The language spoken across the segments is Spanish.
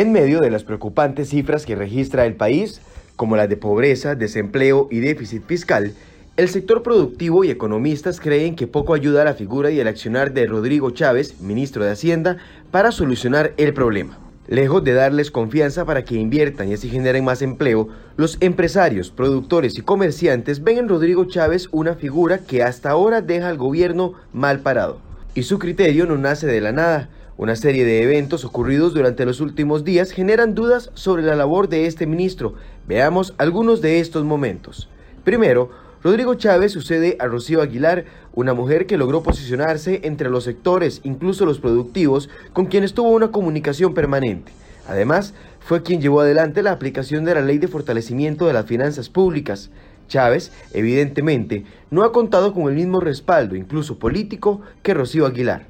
En medio de las preocupantes cifras que registra el país, como las de pobreza, desempleo y déficit fiscal, el sector productivo y economistas creen que poco ayuda a la figura y el accionar de Rodrigo Chávez, ministro de Hacienda, para solucionar el problema. Lejos de darles confianza para que inviertan y así generen más empleo, los empresarios, productores y comerciantes ven en Rodrigo Chávez una figura que hasta ahora deja al gobierno mal parado. Y su criterio no nace de la nada. Una serie de eventos ocurridos durante los últimos días generan dudas sobre la labor de este ministro. Veamos algunos de estos momentos. Primero, Rodrigo Chávez sucede a Rocío Aguilar, una mujer que logró posicionarse entre los sectores, incluso los productivos, con quienes tuvo una comunicación permanente. Además, fue quien llevó adelante la aplicación de la Ley de Fortalecimiento de las Finanzas Públicas. Chávez, evidentemente, no ha contado con el mismo respaldo, incluso político, que Rocío Aguilar.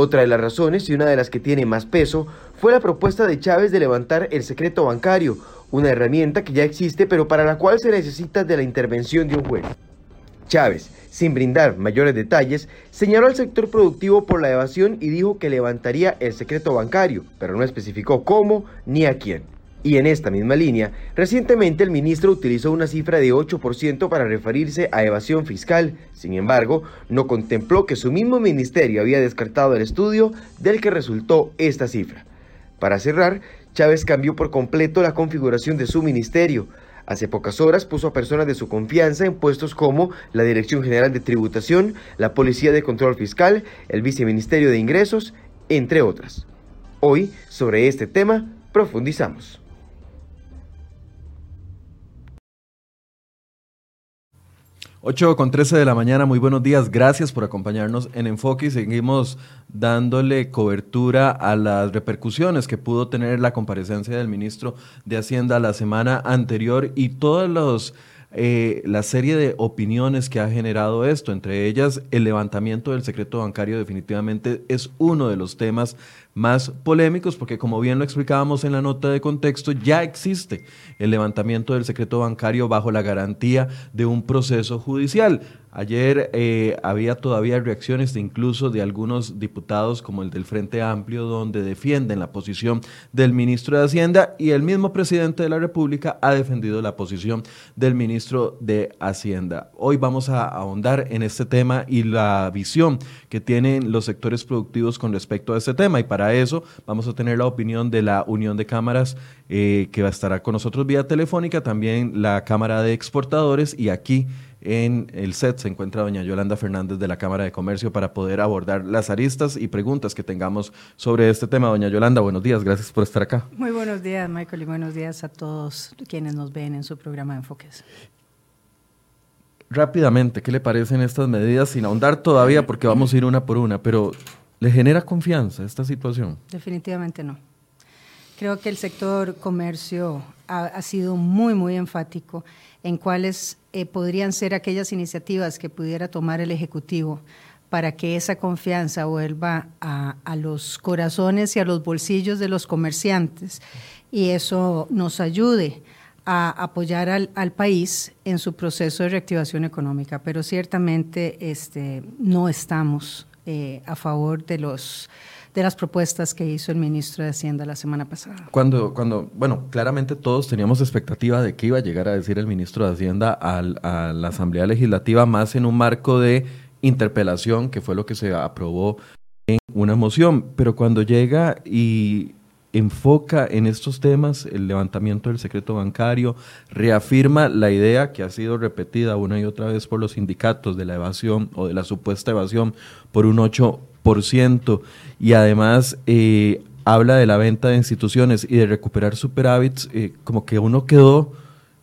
Otra de las razones, y una de las que tiene más peso, fue la propuesta de Chávez de levantar el secreto bancario, una herramienta que ya existe pero para la cual se necesita de la intervención de un juez. Chávez, sin brindar mayores detalles, señaló al sector productivo por la evasión y dijo que levantaría el secreto bancario, pero no especificó cómo ni a quién. Y en esta misma línea, recientemente el ministro utilizó una cifra de 8% para referirse a evasión fiscal. Sin embargo, no contempló que su mismo ministerio había descartado el estudio del que resultó esta cifra. Para cerrar, Chávez cambió por completo la configuración de su ministerio. Hace pocas horas puso a personas de su confianza en puestos como la Dirección General de Tributación, la Policía de Control Fiscal, el Viceministerio de Ingresos, entre otras. Hoy, sobre este tema, profundizamos. 8 con 13 de la mañana, muy buenos días, gracias por acompañarnos en Enfoque y seguimos dándole cobertura a las repercusiones que pudo tener la comparecencia del ministro de Hacienda la semana anterior y todos los eh, la serie de opiniones que ha generado esto, entre ellas el levantamiento del secreto bancario definitivamente es uno de los temas más polémicos porque como bien lo explicábamos en la nota de contexto, ya existe el levantamiento del secreto bancario bajo la garantía de un proceso judicial. Ayer eh, había todavía reacciones de incluso de algunos diputados como el del Frente Amplio donde defienden la posición del ministro de Hacienda y el mismo presidente de la República ha defendido la posición del ministro de Hacienda. Hoy vamos a ahondar en este tema y la visión que tienen los sectores productivos con respecto a este tema y para eso vamos a tener la opinión de la Unión de Cámaras eh, que va a estar con nosotros vía telefónica, también la Cámara de Exportadores y aquí en el set se encuentra doña Yolanda Fernández de la Cámara de Comercio para poder abordar las aristas y preguntas que tengamos sobre este tema. Doña Yolanda, buenos días, gracias por estar acá. Muy buenos días, Michael, y buenos días a todos quienes nos ven en su programa de Enfoques. Rápidamente, ¿qué le parecen estas medidas? Sin ahondar todavía, porque vamos a ir una por una, pero ¿le genera confianza esta situación? Definitivamente no. Creo que el sector comercio ha, sido muy, muy enfático en cuáles eh, podrían ser aquellas iniciativas que pudiera tomar el Ejecutivo para que esa confianza vuelva a, los corazones y a los bolsillos de los comerciantes y eso nos ayude a apoyar al, país en su proceso de reactivación económica. Pero ciertamente este, no estamos eh, a favor de los de las propuestas que hizo el ministro de Hacienda la semana pasada. Cuando, cuando bueno, claramente todos teníamos expectativa de qué iba a llegar a decir el ministro de Hacienda a la Asamblea Legislativa, más en un marco de interpelación, que fue lo que se aprobó en una moción, pero cuando llega y enfoca en estos temas, el levantamiento del secreto bancario, reafirma la idea que ha sido repetida una y otra vez por los sindicatos de la evasión o de la supuesta evasión por un 8 y además eh, habla de la venta de instituciones y de recuperar superávits, eh, como que uno quedó,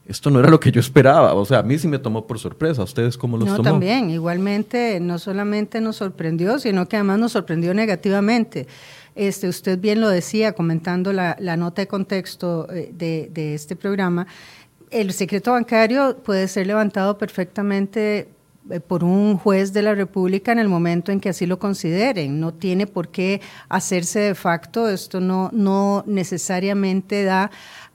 esto no era lo que yo esperaba, o sea, a mí sí me tomó por sorpresa, ustedes cómo los no, tomó? también, igualmente, no solamente nos sorprendió, sino que además nos sorprendió negativamente. Este, usted bien lo decía comentando la, nota de contexto eh, de, este programa, el secreto bancario puede ser levantado perfectamente eh, por un juez de la República en el momento en que así lo consideren. No tiene por qué hacerse de facto. Esto no, necesariamente da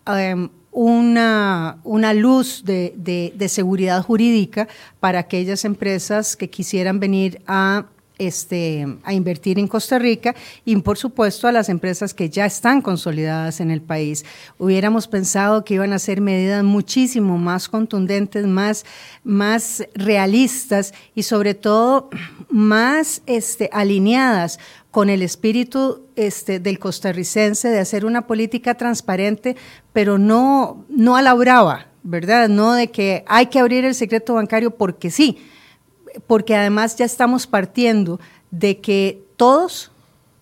em, una, luz de, seguridad jurídica para aquellas empresas que quisieran venir a este, a invertir en Costa Rica y por supuesto a las empresas que ya están consolidadas en el país. Hubiéramos pensado que iban a ser medidas muchísimo más contundentes, más, más realistas y sobre todo más este, alineadas con el espíritu este, del costarricense de hacer una política transparente, pero no, no a la brava, ¿verdad? No de que hay que abrir el secreto bancario porque sí, porque además ya estamos partiendo de que todos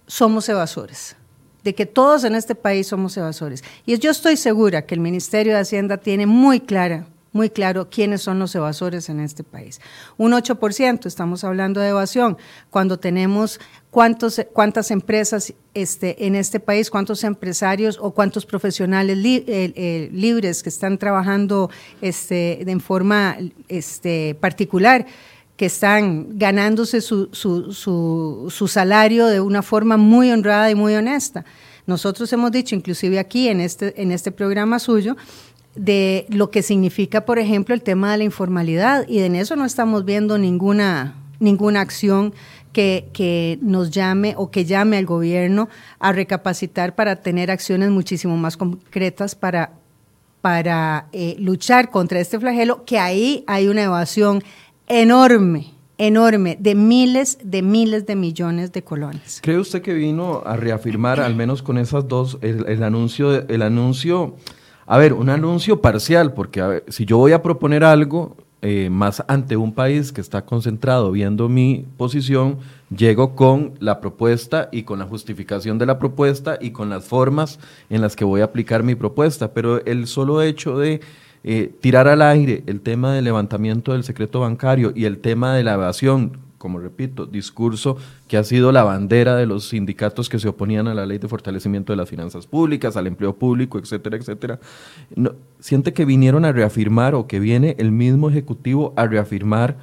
somos evasores, de que todos en este país somos evasores. Y yo estoy segura que el Ministerio de Hacienda tiene muy clara muy claro quiénes son los evasores en este país. Un 8%, estamos hablando de evasión, cuando tenemos cuántos, cuántas empresas este, en este país, cuántos empresarios o cuántos profesionales eh, eh, libres que están trabajando este, en forma este, particular que están ganándose su, su, su, su salario de una forma muy honrada y muy honesta. Nosotros hemos dicho, inclusive aquí en este, en este programa suyo, de lo que significa, por ejemplo, el tema de la informalidad y en eso no estamos viendo ninguna, ninguna acción que, que, nos llame o que llame al gobierno a recapacitar para tener acciones muchísimo más concretas para, para eh, luchar contra este flagelo, que ahí hay una evasión enorme enorme de miles de miles de millones de colones. ¿Cree usted que vino a reafirmar, al menos con esas dos, el, anuncio, el anuncio a ver, un anuncio parcial, porque si yo voy a proponer algo eh, más ante un país que está concentrado viendo mi posición, llego con la propuesta y con la justificación de la propuesta y con las formas en las que voy a aplicar mi propuesta. Pero el solo hecho de eh, tirar al aire el tema del levantamiento del secreto bancario y el tema de la evasión como repito, discurso que ha sido la bandera de los sindicatos que se oponían a la ley de fortalecimiento de las finanzas públicas, al empleo público, etcétera, etcétera. siente que vinieron a reafirmar o que viene el mismo Ejecutivo a reafirmar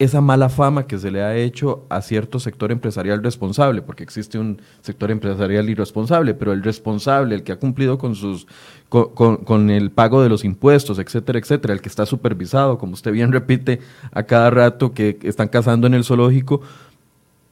esa mala fama que se le ha hecho a cierto sector empresarial responsable, porque existe un sector empresarial irresponsable, pero el responsable, el que ha cumplido con sus con, con, el pago de los impuestos, etcétera, etcétera, el que está supervisado, como usted bien repite a cada rato que están cazando en el zoológico,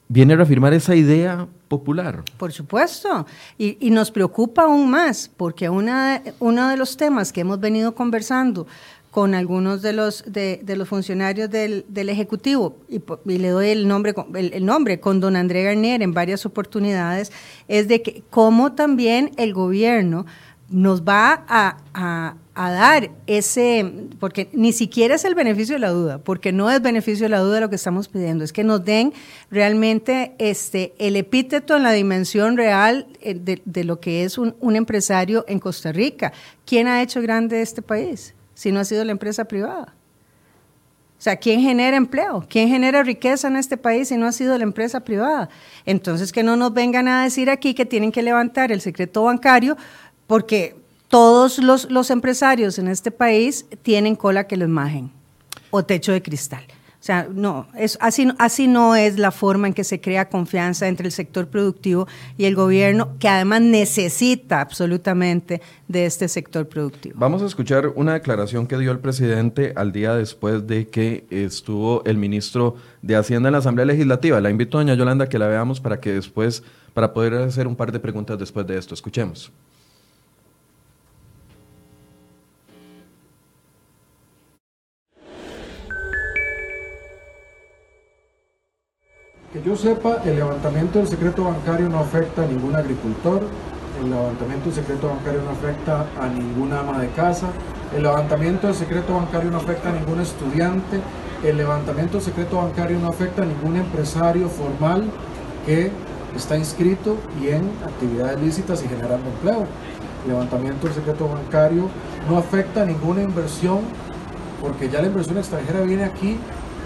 viene a reafirmar esa idea popular. Por supuesto, y, y nos preocupa aún más, porque una, uno de los temas que hemos venido conversando con algunos de los, de, los funcionarios del, del Ejecutivo, y, y, le doy el nombre, el, el, nombre, con don André Garnier en varias oportunidades, es de que cómo también el gobierno nos va a, a, a, dar ese, porque ni siquiera es el beneficio de la duda, porque no es beneficio de la duda lo que estamos pidiendo, es que nos den realmente este, el epíteto en la dimensión real eh, de, de lo que es un, un empresario en Costa Rica. ¿Quién ha hecho grande este país? Si no ha sido la empresa privada? O sea, ¿quién genera empleo? ¿Quién genera riqueza en este país si no ha sido la empresa privada? Entonces, que no nos vengan a decir aquí que tienen que levantar el secreto bancario porque todos los, los empresarios en este país tienen cola que los majen o techo de cristal. Sea, no, es, así, así no es la forma en que se crea confianza entre el sector productivo y el gobierno, que además necesita absolutamente de este sector productivo. Vamos a escuchar una declaración que dio el presidente al día después de que estuvo el ministro de Hacienda en la Asamblea Legislativa. La invito a doña Yolanda que la veamos para que después, para poder hacer un par de preguntas después de esto. Escuchemos. Que yo sepa, el levantamiento del secreto bancario no afecta a ningún agricultor, el levantamiento del secreto bancario no afecta a ninguna ama de casa, el levantamiento del secreto bancario no afecta a ningún estudiante, el levantamiento del secreto bancario no afecta a ningún empresario formal que está inscrito y en actividades lícitas y generando empleo. El levantamiento del secreto bancario no afecta a ninguna inversión porque ya la inversión extranjera viene aquí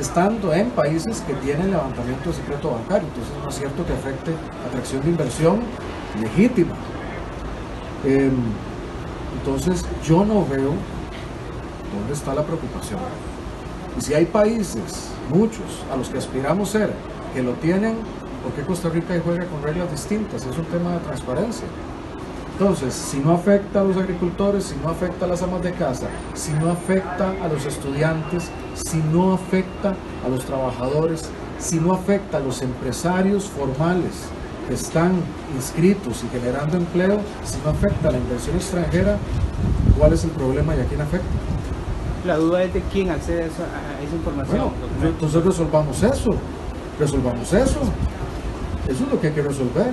estando en países que tienen levantamiento de secreto bancario. Entonces no es cierto que afecte atracción de inversión legítima. Eh, entonces yo no veo dónde está la preocupación. Y si hay países, muchos, a los que aspiramos ser, que lo tienen, ¿por qué Costa Rica juega con reglas distintas? Es un tema de transparencia. Entonces, si no afecta a los agricultores, si no afecta a las amas de casa, si no afecta a los estudiantes, si no afecta a los trabajadores, si no afecta a los empresarios formales que están inscritos y generando empleo, si no afecta a la inversión extranjera, ¿cuál es el problema y a quién afecta? La duda es de quién accede a esa, información. entonces resolvamos eso, resolvamos eso. Eso es lo que hay que resolver,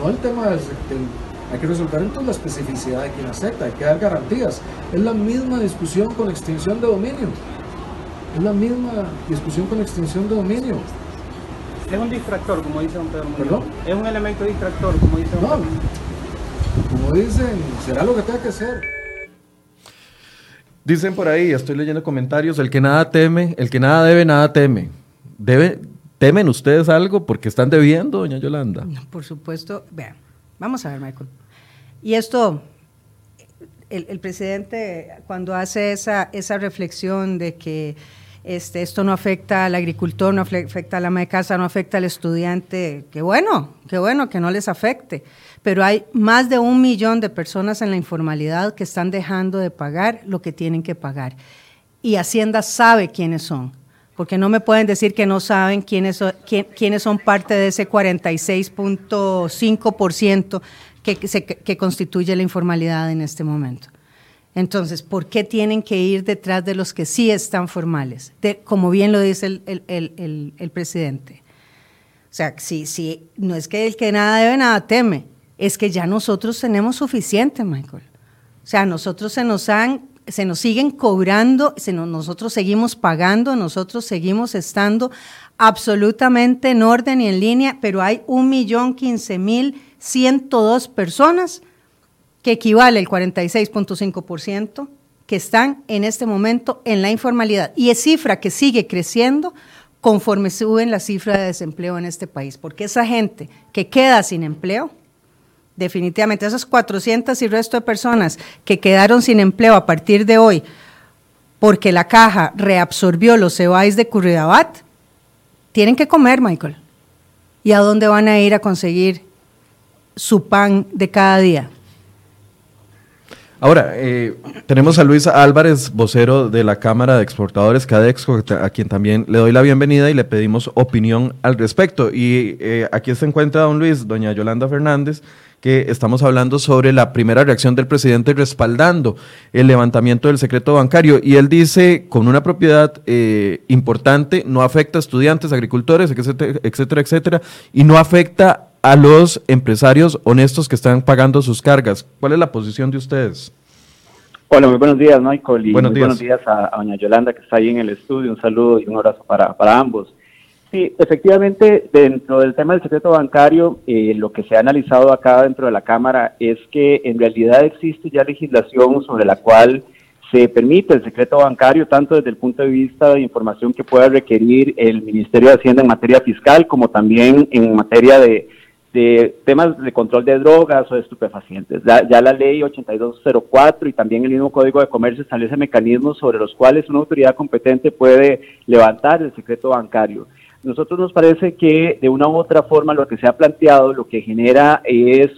no el tema del, hay que resolver entonces la especificidad de quién acepta, hay que dar garantías. Es la misma discusión con extinción de dominio. Es la misma discusión con extinción de dominio. Es un distractor, como dice don Pedro ¿Perdón? Es un elemento distractor, como dice don no, Como dicen, será lo que tenga que ser. Dicen por ahí, estoy leyendo comentarios, el que nada teme, el que nada debe, nada teme. Debe, ¿Temen ustedes algo porque están debiendo, doña Yolanda? No, por supuesto. Vean, vamos a ver, Michael. Y esto, el, presidente cuando hace esa, esa reflexión de que este, esto no afecta al agricultor, no afecta a la ama de casa, no afecta al estudiante, qué bueno, qué bueno que no les afecte. Pero hay más de un millón de personas en la informalidad que están dejando de pagar lo que tienen que pagar. Y Hacienda sabe quiénes son, porque no me pueden decir que no saben quiénes son, quiénes son parte de ese 46.5% que, constituye la informalidad en este momento. Entonces, ¿por qué tienen que ir detrás de los que sí están formales? como bien lo dice el, presidente. O sea, si, si, no es que el que nada debe, nada teme, es que ya nosotros tenemos suficiente, Michael. O sea, nosotros se nos han, se nos siguen cobrando, se nosotros seguimos pagando, nosotros seguimos estando absolutamente en orden y en línea, pero hay un millón quince mil ciento dos personas que equivale al 46.5%, que están en este momento en la informalidad. Y es cifra que sigue creciendo conforme suben la cifra de desempleo en este país, porque esa gente que queda sin empleo, definitivamente esas 400 y resto de personas que quedaron sin empleo a partir de hoy, porque la caja reabsorbió los cebáis de Curridabat, tienen que comer, Michael. ¿Y a dónde van a ir a conseguir su pan de cada día? Ahora, eh, tenemos a Luis Álvarez, vocero de la Cámara de Exportadores Cadexco, a quien también le doy la bienvenida y le pedimos opinión al respecto. Y eh, aquí se encuentra don Luis, doña Yolanda Fernández, que estamos hablando sobre la primera reacción del presidente respaldando el levantamiento del secreto bancario. Y él dice, con una propiedad eh, importante, no afecta a estudiantes, agricultores, etcétera, etcétera, etcétera, y no afecta a los empresarios honestos que están pagando sus cargas. ¿Cuál es la posición de ustedes? Hola, muy buenos días, Michael, y buenos muy días. buenos días a, doña Yolanda que está ahí en el estudio. Un saludo y un abrazo para, para ambos. Sí, efectivamente, dentro del tema del secreto bancario, eh, lo que se ha analizado acá dentro de la Cámara es que en realidad existe ya legislación sobre la cual se permite el secreto bancario tanto desde el punto de vista de información que pueda requerir el Ministerio de Hacienda en materia fiscal como también en materia de de temas de control de drogas o de estupefacientes. Ya, la ley 8204 y también el mismo Código de Comercio establece mecanismos sobre los cuales una autoridad competente puede levantar el secreto bancario. Nosotros nos parece que de una u otra forma lo que se ha planteado lo que genera es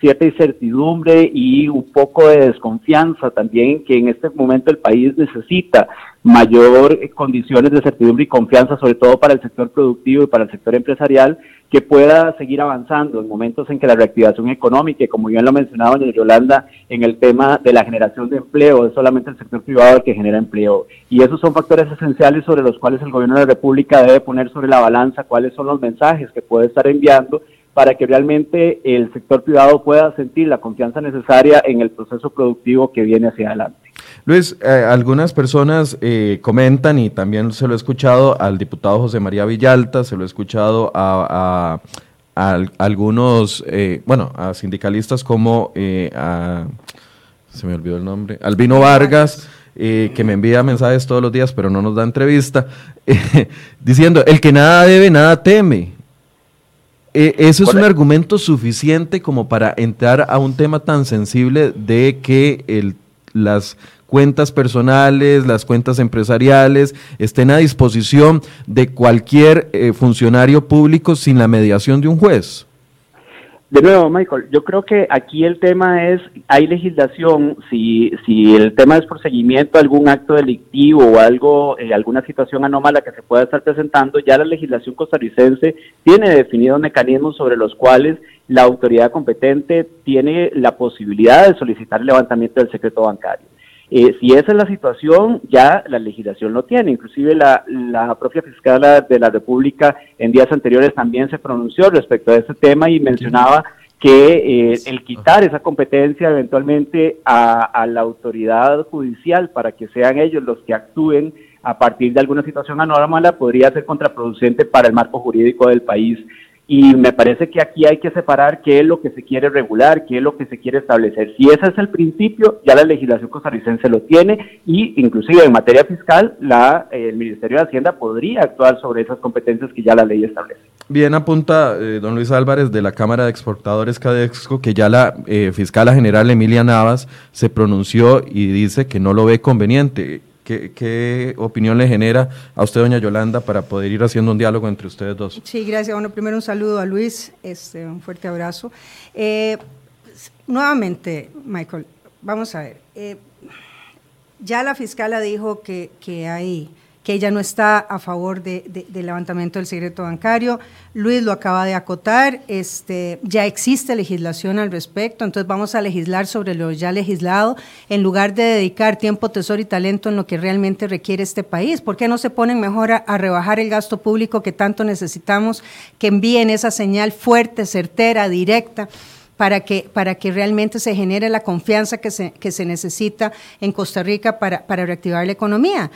cierta incertidumbre y un poco de desconfianza también que en este momento el país necesita mayor condiciones de certidumbre y confianza, sobre todo para el sector productivo y para el sector empresarial, que pueda seguir avanzando en momentos en que la reactivación económica, como bien lo mencionaba doña Yolanda, en el tema de la generación de empleo, es solamente el sector privado el que genera empleo. Y esos son factores esenciales sobre los cuales el gobierno de la República debe poner sobre la balanza cuáles son los mensajes que puede estar enviando para que realmente el sector privado pueda sentir la confianza necesaria en el proceso productivo que viene hacia adelante. Luis, eh, algunas personas eh, comentan, y también se lo he escuchado al diputado José María Villalta, se lo he escuchado a, algunos, eh, bueno, a sindicalistas como a, se me olvidó el nombre, Albino Vargas, que me envía mensajes todos los días, pero no nos da entrevista, diciendo, el que nada debe, nada teme. ¿Eso es un argumento suficiente como para entrar a un tema tan sensible de que el, las cuentas personales, las cuentas empresariales, estén a disposición de cualquier eh, funcionario público sin la mediación de un juez? De nuevo, Michael, yo creo que aquí el tema es, hay legislación, si, si el tema es por seguimiento a algún acto delictivo o algo, eh, alguna situación anómala que se pueda estar presentando, ya la legislación costarricense tiene definidos mecanismos sobre los cuales la autoridad competente tiene la posibilidad de solicitar el levantamiento del secreto bancario. Eh, si esa es la situación, ya la legislación lo tiene. Inclusive la, la propia fiscal de la República en días anteriores también se pronunció respecto a ese tema y mencionaba que eh, el quitar esa competencia eventualmente a, la autoridad judicial para que sean ellos los que actúen a partir de alguna situación anómala podría ser contraproducente para el marco jurídico del país y me parece que aquí hay que separar qué es lo que se quiere regular, qué es lo que se quiere establecer. Si ese es el principio, ya la legislación costarricense lo tiene y inclusive en materia fiscal la, el Ministerio de Hacienda podría actuar sobre esas competencias que ya la ley establece. Bien, apunta eh, don Luis Álvarez de la Cámara de Exportadores Cadexco que ya la eh, fiscala general Emilia Navas se pronunció y dice que no lo ve conveniente. ¿Qué, opinión le genera a usted, doña Yolanda, para poder ir haciendo un diálogo entre ustedes dos? Sí, gracias. Bueno, primero un saludo a Luis, este, un fuerte abrazo. Eh, nuevamente, Michael, vamos a ver. Eh, ya la fiscala dijo que, que hay que ella no está a favor de, del levantamiento del secreto bancario. Luis lo acaba de acotar, este, ya existe legislación al respecto, entonces vamos a legislar sobre lo ya legislado en lugar de dedicar tiempo, tesoro y talento en lo que realmente requiere este país. ¿Por qué no se ponen mejor a, rebajar el gasto público que tanto necesitamos, que envíen esa señal fuerte, certera, directa? para que, para que realmente se genere la confianza que se, que se necesita en Costa Rica para, para reactivar la economía.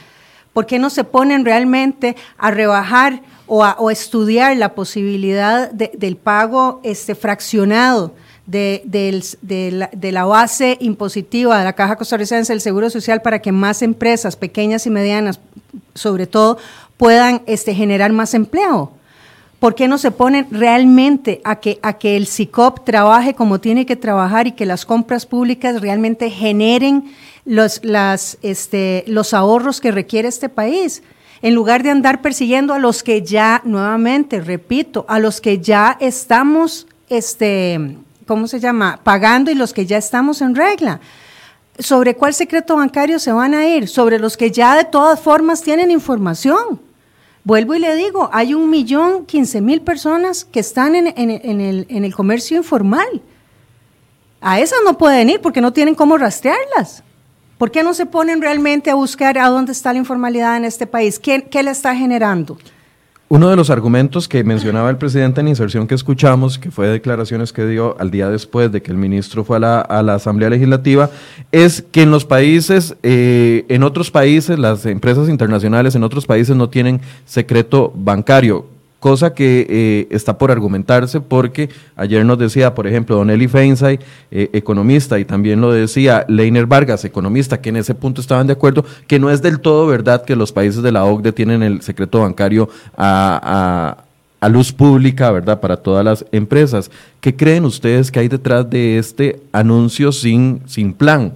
¿Por qué no se ponen realmente a rebajar o a estudiar la posibilidad del pago este, fraccionado de, la, base impositiva de la Caja Costarricense del Seguro Social para que más empresas, pequeñas y medianas, sobre todo, puedan este, generar más empleo? ¿Por qué no se ponen realmente a que, a que el SICOP trabaje como tiene que trabajar y que las compras públicas realmente generen los, las, este, los ahorros que requiere este país, en lugar de andar persiguiendo a los que ya, nuevamente, repito, a los que ya estamos, este, ¿cómo se llama?, pagando y los que ya estamos en regla. ¿Sobre cuál secreto bancario se van a ir? Sobre los que ya de todas formas tienen información. Vuelvo y le digo, hay un millón quince mil personas que están en, en, el, en el comercio informal. A esas no pueden ir porque no tienen cómo rastrearlas. ¿Por qué no se ponen realmente a buscar a dónde está la informalidad en este país? ¿Qué, qué le está generando? Uno de los argumentos que mencionaba el presidente en inserción que escuchamos, que fue declaraciones que dio al día después de que el ministro fue a la, Asamblea Legislativa, es que en los países, eh, en otros países, las empresas internacionales en otros países no tienen secreto bancario cosa que eh, está por argumentarse porque ayer nos decía, por ejemplo, Don Eli Feinsay, eh, economista, y también lo decía Leiner Vargas, economista, que en ese punto estaban de acuerdo, que no es del todo verdad que los países de la OCDE tienen el secreto bancario a, luz pública, ¿verdad?, para todas las empresas. ¿Qué creen ustedes que hay detrás de este anuncio sin, sin plan?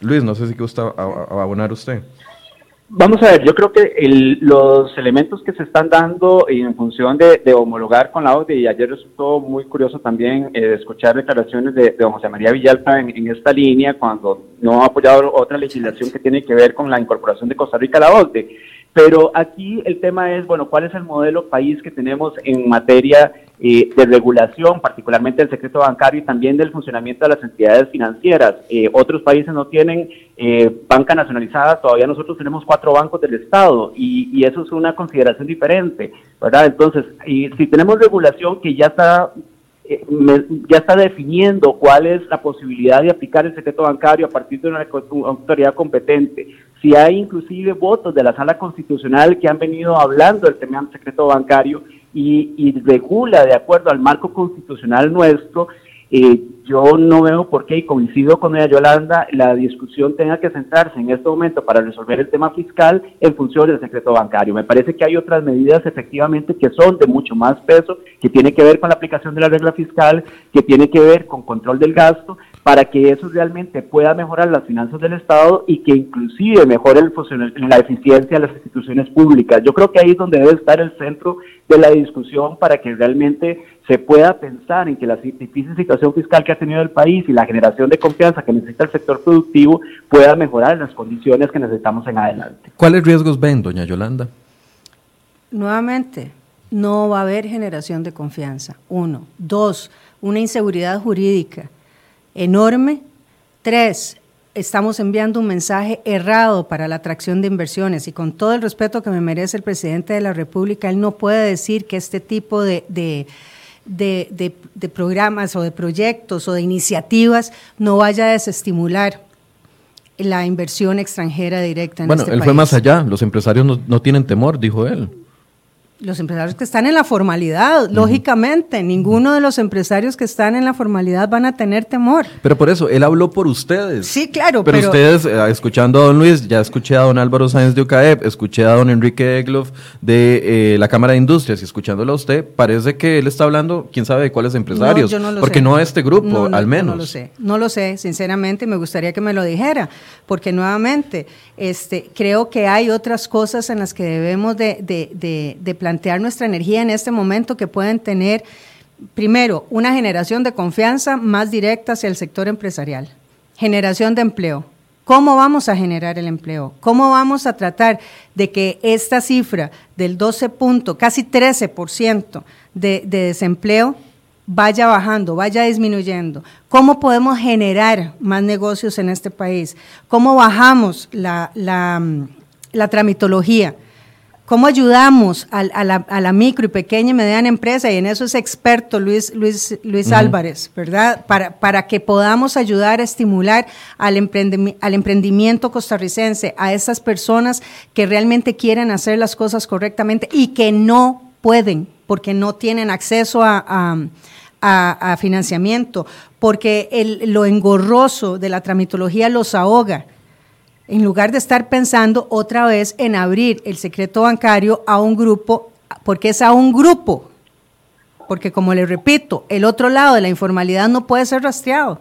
Luis, no sé si gusta abonar usted. Vamos a ver, yo creo que los elementos que se están dando en función de, homologar con la OCDE, y ayer resultó muy curioso también eh, escuchar declaraciones de, de José María Villalpa en, esta línea, cuando no ha apoyado otra legislación que tiene que ver con la incorporación de Costa Rica a la OCDE. Pero aquí el tema es, bueno, ¿cuál es el modelo país que tenemos en materia eh, de regulación, particularmente del secreto bancario y también del funcionamiento de las entidades financieras? Eh, otros países no tienen eh, banca nacionalizada, todavía nosotros tenemos cuatro bancos del Estado y, y eso es una consideración diferente, ¿verdad? Entonces, y si tenemos regulación que ya está eh, ya está definiendo cuál es la posibilidad de aplicar el secreto bancario a partir de una autoridad competente. Si hay inclusive votos de la sala constitucional que han venido hablando del tema del secreto bancario y, y regula de acuerdo al marco constitucional nuestro, eh, yo no veo por qué, y coincido con ella Yolanda, la discusión tenga que centrarse en este momento para resolver el tema fiscal en función del secreto bancario. Me parece que hay otras medidas efectivamente que son de mucho más peso, que tiene que ver con la aplicación de la regla fiscal, que tiene que ver con control del gasto, para que eso realmente pueda mejorar las finanzas del Estado y que inclusive mejore el la eficiencia de las instituciones públicas. Yo creo que ahí es donde debe estar el centro de la discusión para que realmente se pueda pensar en que la difícil situación fiscal que ha tenido el país y la generación de confianza que necesita el sector productivo pueda mejorar las condiciones que necesitamos en adelante. ¿Cuáles riesgos ven, doña Yolanda? Nuevamente, no va a haber generación de confianza. Uno. Dos, una inseguridad jurídica enorme. Tres, estamos enviando un mensaje errado para la atracción de inversiones y con todo el respeto que me merece el presidente de la República, él no puede decir que este tipo de, de, de, programas o de proyectos o de iniciativas no vaya a desestimular la inversión extranjera directa en bueno, este él fue más allá, los empresarios no, no tienen temor, dijo él los empresarios que están en la formalidad, lógicamente, ninguno de los empresarios que están en la formalidad van a tener temor. Pero por eso, él habló por ustedes. Sí, claro. Pero, ustedes, eh, escuchando a don Luis, ya escuché a don Álvaro Sáenz de UCAEP, escuché a don Enrique Egloff de eh, la Cámara de Industrias y escuchándolo a usted, parece que él está hablando, quién sabe de cuáles empresarios. No, yo no lo porque no a este grupo, al menos. No lo sé, no lo sé, sinceramente me gustaría que me lo dijera, porque nuevamente, este, creo que hay otras cosas en las que debemos de, de, de, de plantear nuestra energía en este momento que pueden tener, primero, una generación de confianza más directa hacia el sector empresarial, generación de empleo. ¿Cómo vamos a generar el empleo? ¿Cómo vamos a tratar de que esta cifra del 12 punto, casi 13% de, de desempleo vaya bajando, vaya disminuyendo? ¿Cómo podemos generar más negocios en este país? ¿Cómo bajamos la, la, la tramitología? ¿Cómo ayudamos a, la, micro y pequeña y mediana empresa? Y en eso es experto Luis, Luis, Luis Álvarez, ¿verdad? Para, para que podamos ayudar a estimular al, al emprendimiento costarricense, a esas personas que realmente quieren hacer las cosas correctamente y que no pueden porque no tienen acceso a, a financiamiento, porque el, lo engorroso de la tramitología los ahoga en lugar de estar pensando otra vez en abrir el secreto bancario a un grupo, porque es a un grupo, porque como les repito, el otro lado de la informalidad no puede ser rastreado.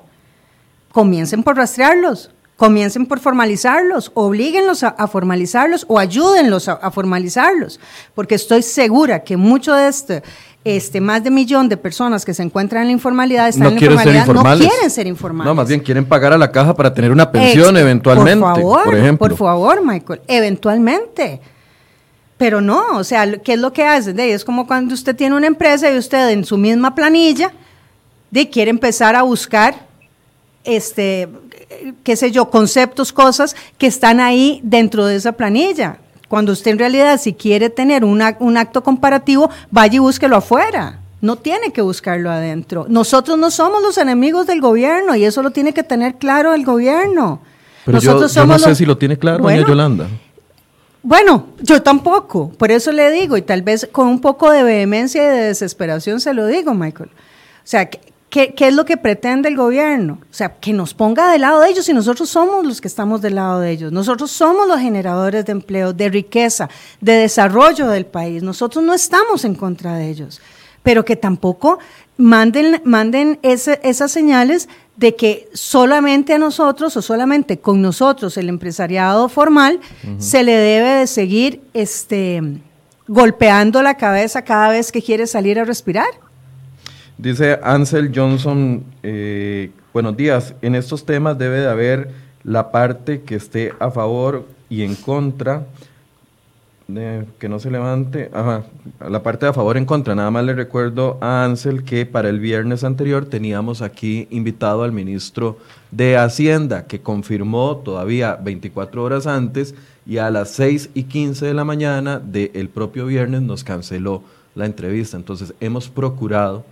Comiencen por rastrearlos, comiencen por formalizarlos, oblíguenlos a, formalizarlos o ayúdenlos a, a, formalizarlos, porque estoy segura que mucho de este este, más de millón de personas que se encuentran en la informalidad están en la informalidad, no quieren ser informales. No, más bien quieren pagar a la caja para tener una pensión eventualmente, por, favor, por ejemplo. Por favor, Michael, eventualmente. Pero no, o sea, ¿qué es lo que hacen? Es como cuando usted tiene una empresa y usted en su misma planilla de quiere empezar a buscar este qué sé yo, conceptos, cosas que están ahí dentro de esa planilla. Cuando usted en realidad, si quiere tener un acto comparativo, vaya y búsquelo afuera. No tiene que buscarlo adentro. Nosotros no somos los enemigos del gobierno y eso lo tiene que tener claro el gobierno. Pero Nosotros yo, no sé si lo tiene claro, doña Yolanda. Bueno, yo tampoco, por eso le digo, y tal vez con un poco de vehemencia y de desesperación se lo digo, Michael. O sea, ¿Qué, es lo que pretende el gobierno? O sea, que nos ponga del lado de ellos y nosotros somos los que estamos del lado de ellos. Nosotros somos los generadores de empleo, de riqueza, de desarrollo del país. Nosotros no estamos en contra de ellos. Pero que tampoco manden, manden esas señales de que solamente a nosotros o solamente con nosotros, el empresariado formal, se le debe de seguir este, golpeando la cabeza cada vez que quiere salir a respirar. Dice Ansel Johnson, eh, buenos días, en estos temas debe de haber la parte que esté a favor y en contra, que no se levante, ajá, la parte de a favor en contra, nada más le recuerdo a Ansel que para el viernes anterior teníamos aquí invitado al ministro de Hacienda, que confirmó todavía 24 horas antes y a las 6 y 15 de la mañana del propio viernes nos canceló la entrevista. Entonces hemos procurado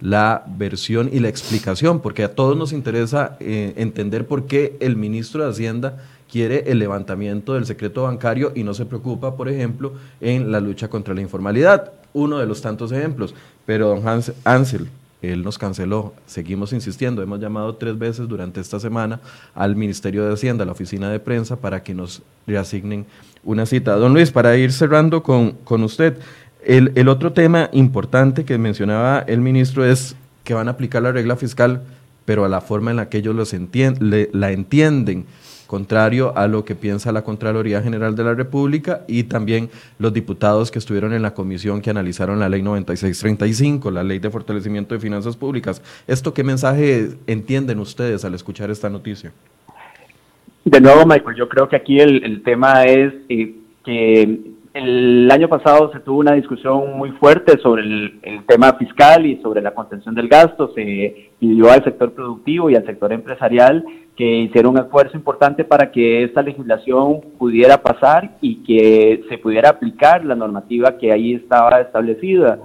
la versión y la explicación, porque a todos nos interesa eh, entender por qué el ministro de Hacienda quiere el levantamiento del secreto bancario y no se preocupa, por ejemplo, en la lucha contra la informalidad. Uno de los tantos ejemplos. Pero don Hans Ansel, él nos canceló. Seguimos insistiendo. Hemos llamado tres veces durante esta semana al Ministerio de Hacienda, a la oficina de prensa, para que nos reasignen una cita. Don Luis, para ir cerrando con, con usted, el, otro tema importante que mencionaba el ministro es que van a aplicar la regla fiscal pero a la forma en la que ellos los la entienden contrario a lo que piensa la Contraloría General de la República y también los diputados que estuvieron en la comisión que analizaron la ley 9635, la ley de fortalecimiento de finanzas públicas. ¿Esto qué mensaje entienden ustedes al escuchar esta noticia? De nuevo, Michael, yo creo que aquí el, tema es eh, que el año pasado se tuvo una discusión muy fuerte sobre el, tema fiscal y sobre la contención del gasto. Se pidió al sector productivo y al sector empresarial que hiciera un esfuerzo importante para que esta legislación pudiera pasar y que se pudiera aplicar la normativa que ahí estaba establecida.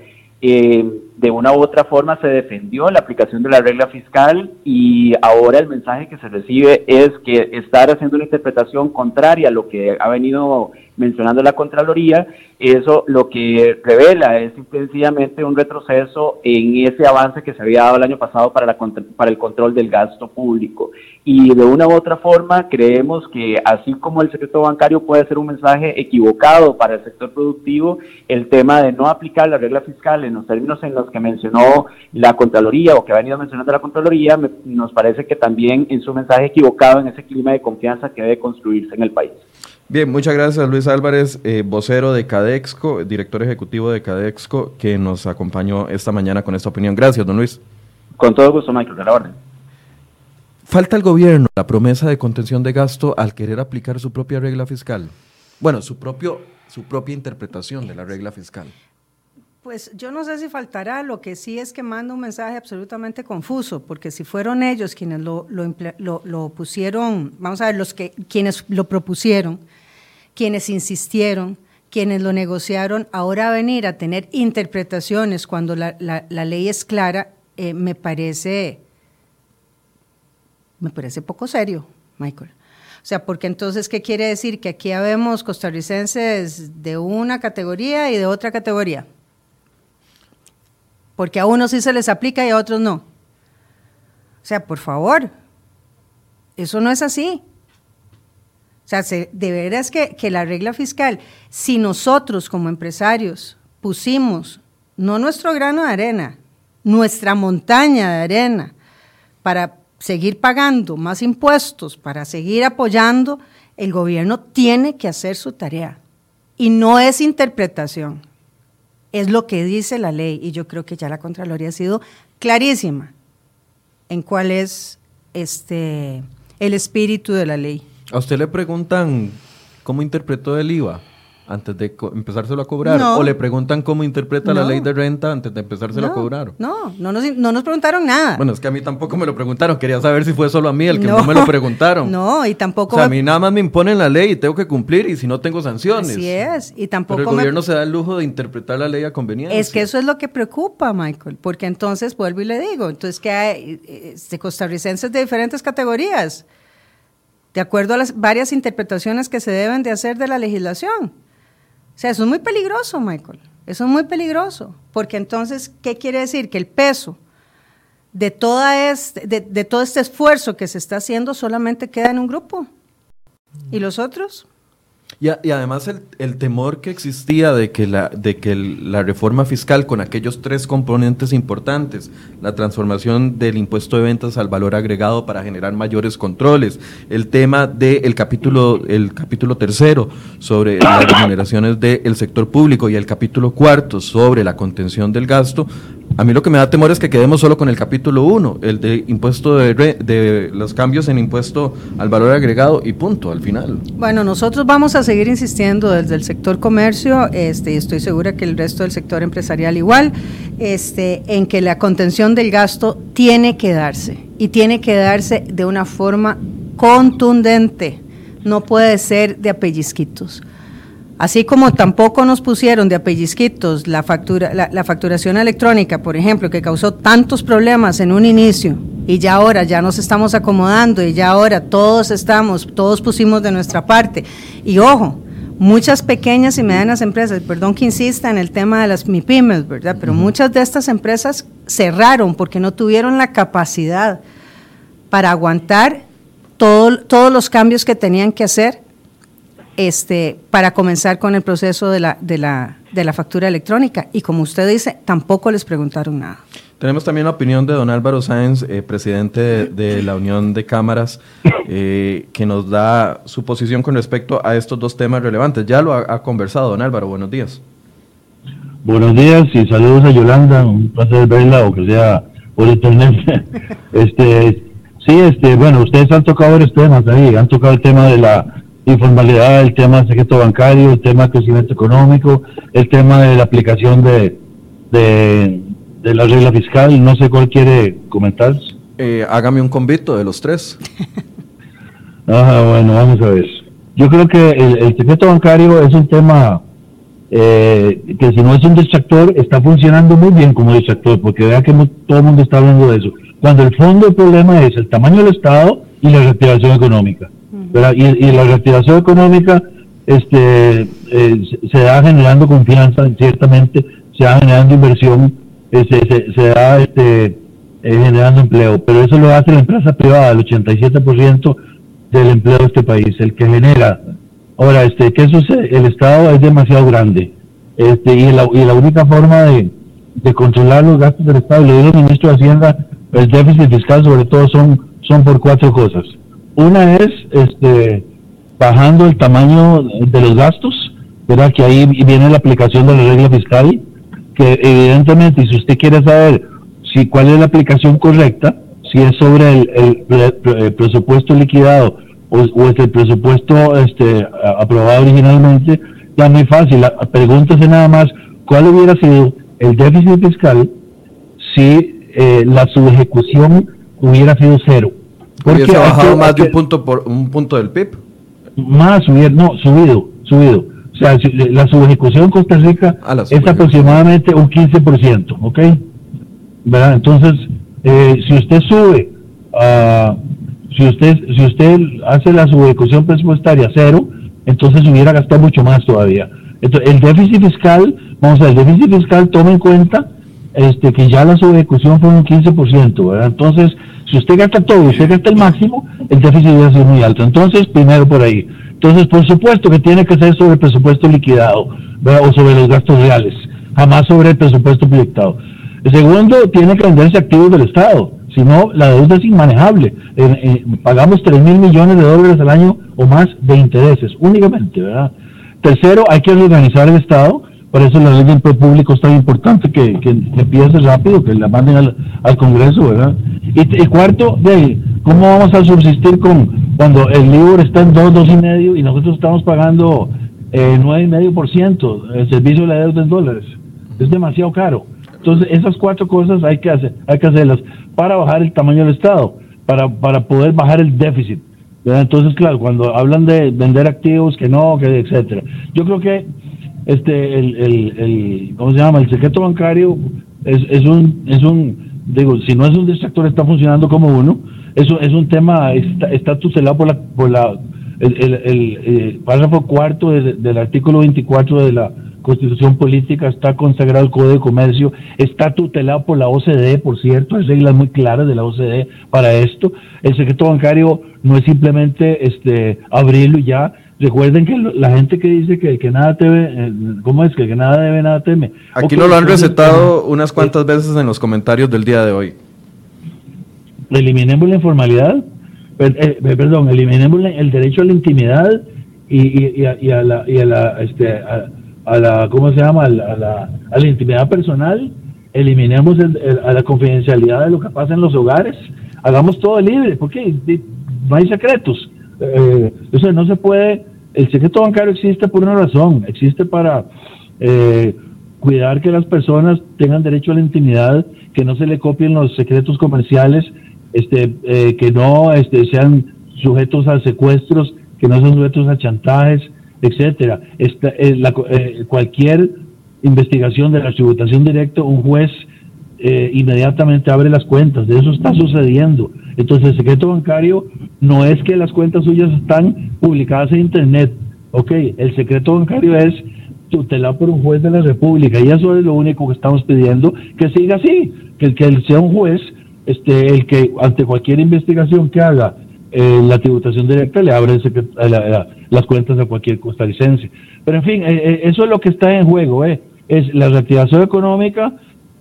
Eh, de una u otra forma se defendió la aplicación de la regla fiscal y ahora el mensaje que se recibe es que estar haciendo una interpretación contraria a lo que ha venido mencionando la Contraloría, eso lo que revela es sencillamente un retroceso en ese avance que se había dado el año pasado para, la, para el control del gasto público. Y de una u otra forma creemos que así como el secreto bancario puede ser un mensaje equivocado para el sector productivo, el tema de no aplicar la regla fiscal en los términos en los que mencionó la Contraloría o que ha venido mencionando la Contraloría, nos parece que también es un mensaje equivocado en ese clima de confianza que debe construirse en el país. Bien, muchas gracias Luis Álvarez, eh, vocero de Cadexco, director ejecutivo de Cadexco, que nos acompañó esta mañana con esta opinión. Gracias, don Luis. Con todo gusto, Michael, de la orden. ¿Falta al gobierno la promesa de contención de gasto al querer aplicar su propia regla fiscal? Bueno, su, propio, su propia interpretación de la regla fiscal. Pues yo no sé si faltará, lo que sí es que manda un mensaje absolutamente confuso, porque si fueron ellos quienes lo, lo, pusieron, vamos a ver, los que, quienes lo propusieron, quienes insistieron, quienes lo negociaron, ahora venir a tener interpretaciones cuando la, ley es clara, eh, me parece, me parece poco serio, Michael. O sea, porque entonces, ¿qué quiere decir? Que aquí habemos costarricenses de una categoría y de otra categoría porque a unos sí se les aplica y a otros no. O sea, por favor, eso no es así. O sea, de veras que, que la regla fiscal, si nosotros como empresarios pusimos no nuestro grano de arena, nuestra montaña de arena, para seguir pagando más impuestos, para seguir apoyando, el gobierno tiene que hacer su tarea. Y no es interpretación es lo que dice la ley y yo creo que ya la Contraloría ha sido clarísima en cuál es este el espíritu de la ley. A usted le preguntan cómo interpretó el IVA antes de empezárselo a cobrar? ¿O le preguntan cómo interpreta la ley de renta antes de empezárselo a cobrar? No, no nos, no nos preguntaron nada. Bueno, es que a mí tampoco me lo preguntaron. Quería saber si fue solo a mí el que no, me lo preguntaron. No, y tampoco... O sea, a mí nada más me imponen la ley y tengo que cumplir y si no tengo sanciones. Así es, y tampoco... Pero el gobierno se da el lujo de interpretar la ley a conveniencia. Es que eso es lo que preocupa, Michael, porque entonces vuelvo y le digo, entonces que hay este, costarricenses de diferentes categorías, de acuerdo a las varias interpretaciones que se deben de hacer de la legislación. O sea, eso es muy peligroso, Michael. Eso es muy peligroso. Porque entonces, ¿qué quiere decir? Que el peso de, toda este, de, todo este esfuerzo que se está haciendo solamente queda en un grupo. ¿Y los otros? Y, además el, temor que existía de que, la, de que la reforma fiscal con aquellos tres componentes importantes, la transformación del impuesto de ventas al valor agregado para generar mayores controles, el tema del capítulo, el capítulo tercero sobre las remuneraciones del sector público y el capítulo cuarto sobre la contención del gasto, a mí lo que me da temor es que quedemos solo con el capítulo 1, el de impuesto de, de, los cambios en impuesto al valor agregado y punto, al final. Bueno, nosotros vamos a seguir insistiendo desde el sector comercio, este, estoy segura que el resto del sector empresarial igual, este, en que la contención del gasto tiene que darse y tiene que darse de una forma contundente, no puede ser de apellizquitos. Así como tampoco nos pusieron de apellisquitos la, factura, la, facturación electrónica, por ejemplo, que causó tantos problemas en un inicio y ya ahora ya nos estamos acomodando y ya ahora todos estamos, todos pusimos de nuestra parte. Y ojo, muchas pequeñas y medianas empresas, perdón que insista en el tema de las MIPIMES, ¿verdad? Pero muchas de estas empresas cerraron porque no tuvieron la capacidad para aguantar todos los cambios que tenían que hacer este, para comenzar con el proceso de la, de, la, de la factura electrónica. Y como usted dice, tampoco les preguntaron nada. Tenemos también la opinión de don Álvaro Sáenz, eh, presidente de, la Unión de Cámaras, eh, que nos da su posición con respecto a estos dos temas relevantes. Ya lo ha, conversado, don Álvaro. Buenos días. Buenos días y saludos a Yolanda. Un placer verla, o que sea por internet. este, sí, este, bueno, ustedes han tocado varios temas ahí. Han tocado el tema de la informalidad, el tema del secreto bancario, el tema del crecimiento económico, el tema de la aplicación de, de, la regla fiscal. No sé cuál quiere comentar. Eh, hágame un convito de los tres. Ajá, bueno, vamos a ver. Yo creo que el, secreto bancario es un tema eh, que si no es un distractor, está funcionando muy bien como distractor, porque vea que todo el mundo está hablando de eso. Cuando el fondo del problema es el tamaño del Estado y la reactivación económica. Y, la reactivación económica este, eh, se, da generando confianza, ciertamente, se da generando inversión, eh, se, se, da este, eh, generando empleo, pero eso lo hace la empresa privada, el 87% del empleo de este país, el que genera. Ahora, este, ¿qué sucede? El Estado es demasiado grande este, y, la, y la única forma de, de controlar los gastos del Estado, lo dijo el ministro de Hacienda, el déficit fiscal sobre todo son, son por cuatro cosas. Una es este, bajando el tamaño de los gastos, ¿verdad? que ahí viene la aplicación de la regla fiscal, que evidentemente si usted quiere saber si cuál es la aplicación correcta, si es sobre el, presupuesto liquidado o, es el presupuesto este, aprobado originalmente, ya muy fácil. Pregúntese nada más cuál hubiera sido el déficit fiscal si eh, la subejecución hubiera sido cero. Porque ha bajado más de un punto por un punto del PIB. Más subido, no, subido, subido. O sea, la subejecución en Costa Rica es aproximadamente un 15%, ¿ok? ¿Verdad? Entonces, eh, si usted sube, uh, si usted si usted hace la subejecución presupuestaria cero, entonces hubiera gastado mucho más todavía. Entonces, el déficit fiscal, vamos a ver, el déficit fiscal toma en cuenta este que ya la subejecución fue un 15%, ¿verdad? Entonces, si usted gasta todo y usted gasta el máximo, el déficit debe ser muy alto. Entonces, primero por ahí. Entonces, por supuesto que tiene que ser sobre el presupuesto liquidado o sobre los gastos reales, jamás sobre el presupuesto proyectado. Segundo, tiene que venderse activos del Estado, si no, la deuda es inmanejable. pagamos 3 mil millones de dólares al año o más de intereses, únicamente, ¿verdad? Tercero, hay que reorganizar el Estado por eso la ley de empleo público es tan importante que, que, empiece rápido, que la manden al, Congreso, ¿verdad? Y, cuarto, de ¿cómo vamos a subsistir con cuando el libro está en 2, dos y medio y nosotros estamos pagando eh, nueve y medio por ciento el servicio de la deuda en dólares? Es demasiado caro. Entonces, esas cuatro cosas hay que, hacer, hay que hacerlas para bajar el tamaño del Estado, para, para poder bajar el déficit. Entonces, claro, cuando hablan de vender activos, que no, que etcétera. Yo creo que este el, el, el ¿cómo se llama? El secreto bancario es, es un es un digo, si no es un distractor está funcionando como uno. Eso es un tema está, está tutelado por la por la el, el, eh, párrafo cuarto del artículo 24 de la Constitución Política, está consagrado el Código de Comercio, está tutelado por la OCDE, por cierto, hay reglas muy claras de la OCDE para esto. El secreto bancario no es simplemente este abrirlo y ya, Recuerden que la gente que dice que, que nada teme, eh, ¿cómo es? Que, que nada debe, nada teme. Aquí no lo han recetado unas cuantas veces en los comentarios del día de hoy. Eliminemos la informalidad, eh, eh, perdón, eliminemos el derecho a la intimidad y, y, a, la, y a la, este, a, la, ¿cómo se llama? A la, a la, intimidad personal, eliminemos a la confidencialidad de lo que pasa en los hogares, hagamos todo libre, porque no hay secretos eh, no se puede, el secreto bancario existe por una razón, existe para eh, cuidar que las personas tengan derecho a la intimidad, que no se le copien los secretos comerciales, este, eh, que no este, sean sujetos a secuestros, que no sean sujetos a chantajes, etcétera. Esta, eh, la, cualquier investigación de la tributación directa, un juez eh, inmediatamente abre las cuentas. De eso está sucediendo. Entonces, el secreto bancario no es que las cuentas suyas están publicadas en Internet. Ok, el secreto bancario es tutelado por un juez de la República y eso es lo único que estamos pidiendo, que siga así, que, que sea un juez este, el que ante cualquier investigación que haga eh, la tributación directa le abre las cuentas a cualquier costarricense. Pero en fin, eh, eso es lo que está en juego, es la reactivación económica,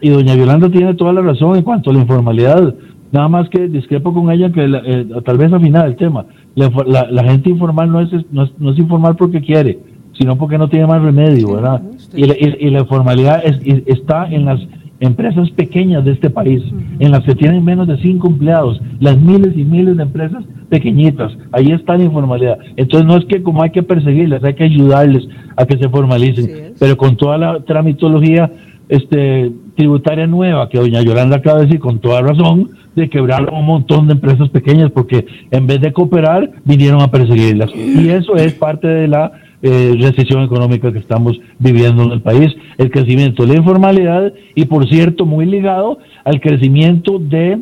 y doña Yolanda tiene toda la razón en cuanto a la informalidad. Nada más que discrepo con ella que eh, tal vez al final el tema. La, gente informal no es, no es, informal porque quiere, sino porque no tiene más remedio, ¿verdad? Y la, y, la informalidad es, está en las empresas pequeñas de este país, en las que tienen menos de cinco empleados, las miles y miles de empresas pequeñitas, ahí está la informalidad. Entonces no es que como hay que perseguirles, hay que ayudarles a que se formalicen, pero con toda la tramitología este, tributaria nueva que doña Yolanda acaba de decir con toda razón, de quebrar un montón de empresas pequeñas porque en vez de cooperar vinieron a perseguirlas. Y eso es parte de la eh, recesión económica que estamos viviendo en el país, el crecimiento de la informalidad y, por cierto, muy ligado al crecimiento de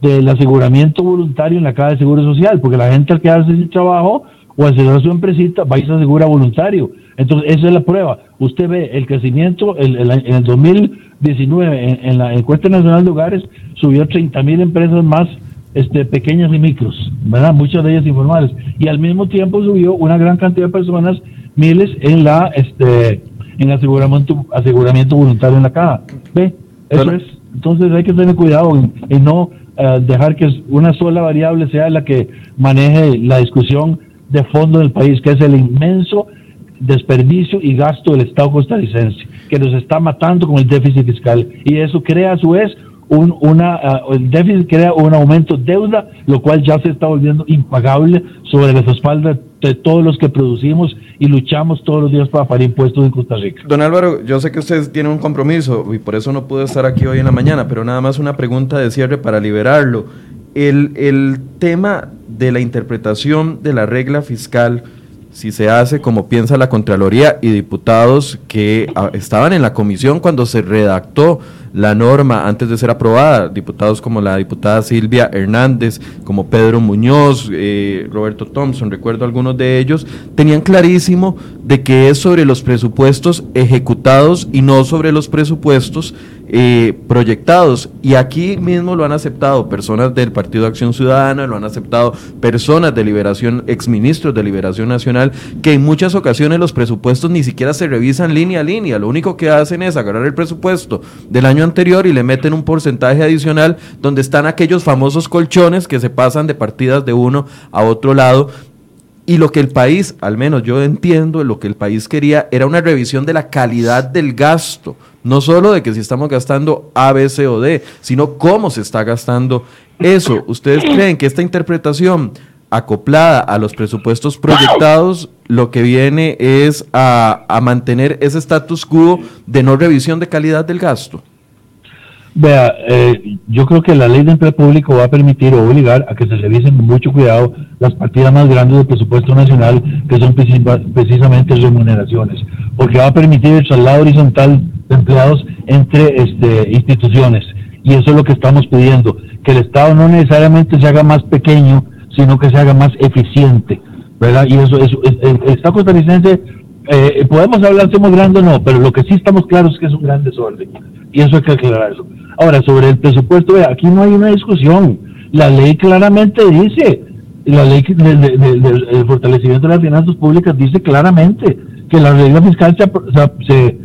del aseguramiento voluntario en la Caja de Seguro Social, porque la gente al quedarse sin trabajo o al cerrar su empresita va y se asegura voluntario. Entonces, esa es la prueba. Usted ve el crecimiento en el 2019, en, la encuesta nacional de hogares, subió 30 mil empresas más este, pequeñas y micros, ¿verdad? Muchas de ellas informales. Y al mismo tiempo subió una gran cantidad de personas, miles, en la este en aseguramiento, aseguramiento voluntario en la caja. ¿Ve? Eso es. Entonces hay que tener cuidado en, no eh, dejar que una sola variable sea la que maneje la discusión de fondo del país, que es el inmenso desperdicio y gasto del Estado costarricense, que nos está matando con el déficit fiscal. Y eso crea a su vez un, una, uh, el déficit crea un aumento de deuda, lo cual ya se está volviendo impagable sobre las espaldas de todos los que producimos y luchamos todos los días para pagar impuestos en Costa Rica. Don Álvaro, yo sé que usted tiene un compromiso y por eso no pudo estar aquí hoy en la mañana, pero nada más una pregunta de cierre para liberarlo. El, el tema de la interpretación de la regla fiscal si se hace como piensa la Contraloría y diputados que ah, estaban en la comisión cuando se redactó la norma antes de ser aprobada, diputados como la diputada Silvia Hernández, como Pedro Muñoz, eh, Roberto Thompson, recuerdo algunos de ellos, tenían clarísimo de que es sobre los presupuestos ejecutados y no sobre los presupuestos eh, proyectados. Y aquí mismo lo han aceptado personas del Partido de Acción Ciudadana, lo han aceptado personas de Liberación, exministros de Liberación Nacional, que en muchas ocasiones los presupuestos ni siquiera se revisan línea a línea. Lo único que hacen es agarrar el presupuesto del año anterior y le meten un porcentaje adicional donde están aquellos famosos colchones que se pasan de partidas de uno a otro lado. Y lo que el país, al menos yo entiendo, lo que el país quería era una revisión de la calidad del gasto, no solo de que si estamos gastando A, B, C o D, sino cómo se está gastando eso. ¿Ustedes creen que esta interpretación acoplada a los presupuestos proyectados, lo que viene es a, a mantener ese status quo de no revisión de calidad del gasto? Vea, eh, yo creo que la ley de empleo público va a permitir o obligar a que se revisen con mucho cuidado las partidas más grandes del presupuesto nacional, que son precisamente remuneraciones, porque va a permitir el traslado horizontal de empleados entre este, instituciones. Y eso es lo que estamos pidiendo, que el Estado no necesariamente se haga más pequeño, sino que se haga más eficiente, ¿verdad? Y eso, eso el, Estado costarricense, eh, podemos hablar somos grandes o no, pero lo que sí estamos claros es que es un gran desorden. Y eso hay que aclararlo. Ahora, sobre el presupuesto, aquí no hay una discusión. La ley claramente dice, la ley del fortalecimiento de las finanzas públicas dice claramente que la regla fiscal se,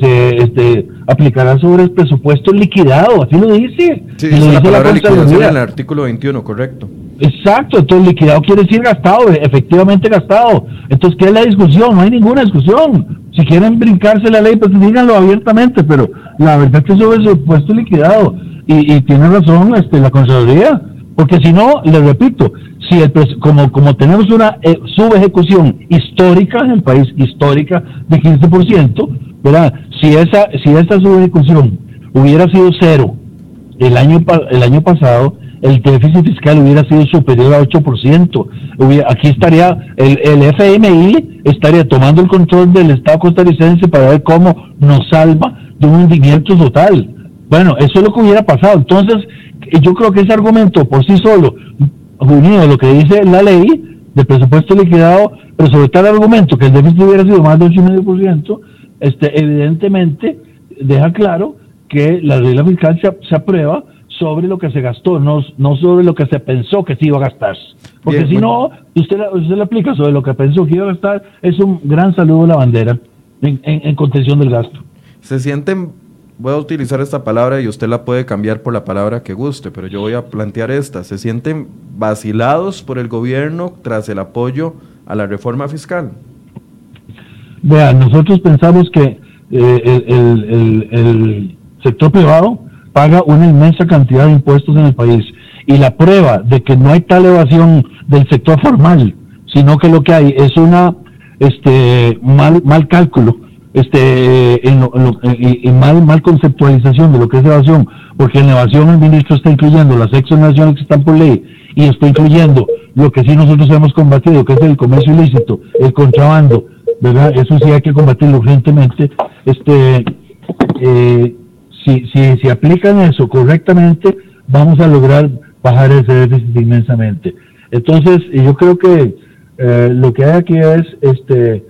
se, este, aplicará sobre el presupuesto liquidado, así lo dice. Sí, dice la liquidación en el artículo 21, correcto. Exacto, entonces liquidado quiere decir gastado, efectivamente gastado. Entonces, ¿qué es la discusión? No hay ninguna discusión. Si quieren brincarse la ley, pues díganlo abiertamente, pero la verdad es que sobre el presupuesto liquidado. Y, tiene razón este, la Consejería, porque si no, les repito, si el como, como tenemos una eh, subejecución histórica en el país, histórica de 15%, ¿verdad? Si esa, si esa subejecución hubiera sido cero el año, el año pasado, el déficit fiscal hubiera sido superior a 8%. aquí estaría el, el FMI estaría tomando el control del Estado costarricense para ver cómo nos salva de un hundimiento total. Bueno, eso es lo que hubiera pasado. Entonces, yo creo que ese argumento por sí solo, unido a lo que dice la ley de presupuesto liquidado, pero sobre todo el argumento que el déficit hubiera sido más de 8,5%, este, evidentemente deja claro que la regla fiscal se aprueba sobre lo que se gastó, no, no sobre lo que se pensó que se iba a gastar. Porque si no, usted, usted le aplica sobre lo que pensó que iba a gastar, es un gran saludo a la bandera en, en, contención del gasto. ¿Se sienten voy a utilizar esta palabra y usted la puede cambiar por la palabra que guste, pero yo voy a plantear esta. ¿Se sienten vacilados por el gobierno tras el apoyo a la reforma fiscal? Vean, nosotros pensamos que eh, el, sector privado paga una inmensa cantidad de impuestos en el país. Y la prueba de que no hay tal evasión del sector formal, sino que lo que hay es una este mal mal cálculo este en, mal mal conceptualización de lo que es evasión porque en evasión el ministro está incluyendo las exoneraciones que están por ley y está incluyendo lo que sí nosotros hemos combatido que es el comercio ilícito el contrabando verdad eso sí hay que combatirlo urgentemente. Este eh, si, si, si aplican eso correctamente vamos a lograr bajar ese déficit inmensamente entonces yo creo que eh, lo que hay aquí es, este,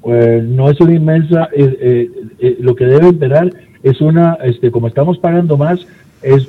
pues, no es una inmensa, eh, eh, lo que debe esperar es una, este, como estamos pagando más, es,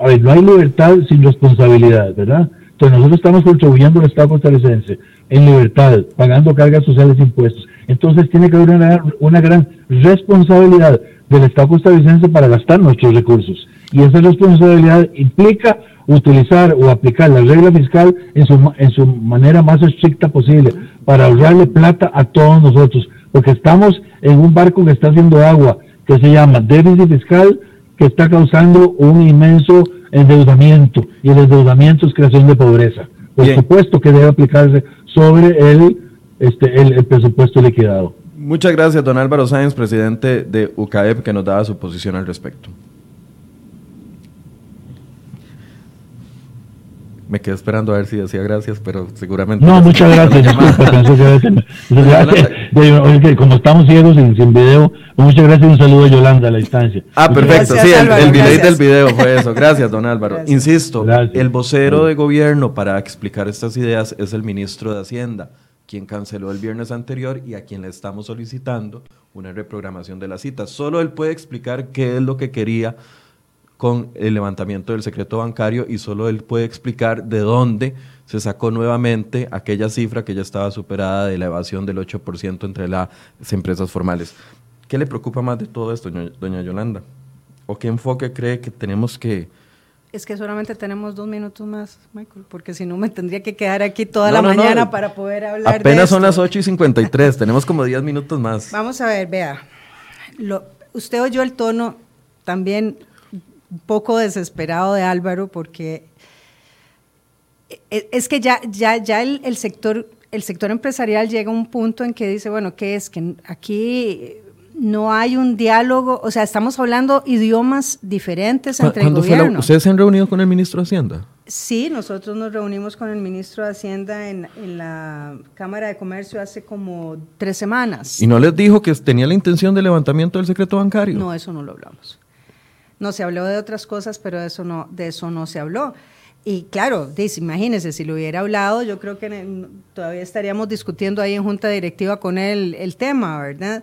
a ver, no hay libertad sin responsabilidad, ¿verdad? Entonces nosotros estamos contribuyendo al Estado costarricense en libertad, pagando cargas sociales e impuestos. Entonces tiene que haber una, una gran responsabilidad del Estado costarricense para gastar nuestros recursos. Y esa responsabilidad implica utilizar o aplicar la regla fiscal en su, en su manera más estricta posible para ahorrarle plata a todos nosotros, porque estamos en un barco que está haciendo agua, que se llama déficit fiscal, que está causando un inmenso endeudamiento, y el endeudamiento es creación de pobreza. Por supuesto que debe aplicarse sobre el, este, el, el presupuesto liquidado. Muchas gracias, don Álvaro Sáenz, presidente de UCAEP, que nos daba su posición al respecto. Me quedé esperando a ver si decía gracias, pero seguramente. No, muchas gracias. como estamos ciegos sin, sin video, muchas gracias y un saludo a Yolanda a la distancia. Ah, perfecto. sí, el, el delay del video fue eso. Gracias, don Álvaro. Insisto, el vocero de gobierno para explicar estas ideas es el ministro de Hacienda, quien canceló el viernes anterior y a quien le estamos solicitando una reprogramación de la cita. Solo él puede explicar qué es lo que quería con el levantamiento del secreto bancario y solo él puede explicar de dónde se sacó nuevamente aquella cifra que ya estaba superada de la evasión del 8% entre las empresas formales. ¿Qué le preocupa más de todo esto, doña Yolanda? ¿O qué enfoque cree que tenemos que... Es que solamente tenemos dos minutos más, Michael, porque si no me tendría que quedar aquí toda la mañana para poder hablar Apenas son las 8 y 53, tenemos como 10 minutos más. Vamos a ver, vea, lo, usted oyó el tono también un poco desesperado de Álvaro porque e, es que ya, ya, ya el, sector, el sector empresarial llega a un punto en que dice, bueno, ¿qué es? Que aquí no hay un diálogo, o sea, estamos hablando idiomas diferentes entre el gobierno. ¿Ustedes se han reunido con el ministro de Hacienda? Sí, nosotros nos reunimos con el ministro de Hacienda en, en, la Cámara de Comercio hace como tres semanas. ¿Y no les dijo que tenía la intención de levantamiento del secreto bancario? No, eso no lo hablamos. No, se habló de otras cosas, pero de eso no, se habló. Y claro, dice, imagínese, si lo hubiera hablado, yo creo que todavía estaríamos discutiendo ahí en junta directiva con él el tema, ¿verdad?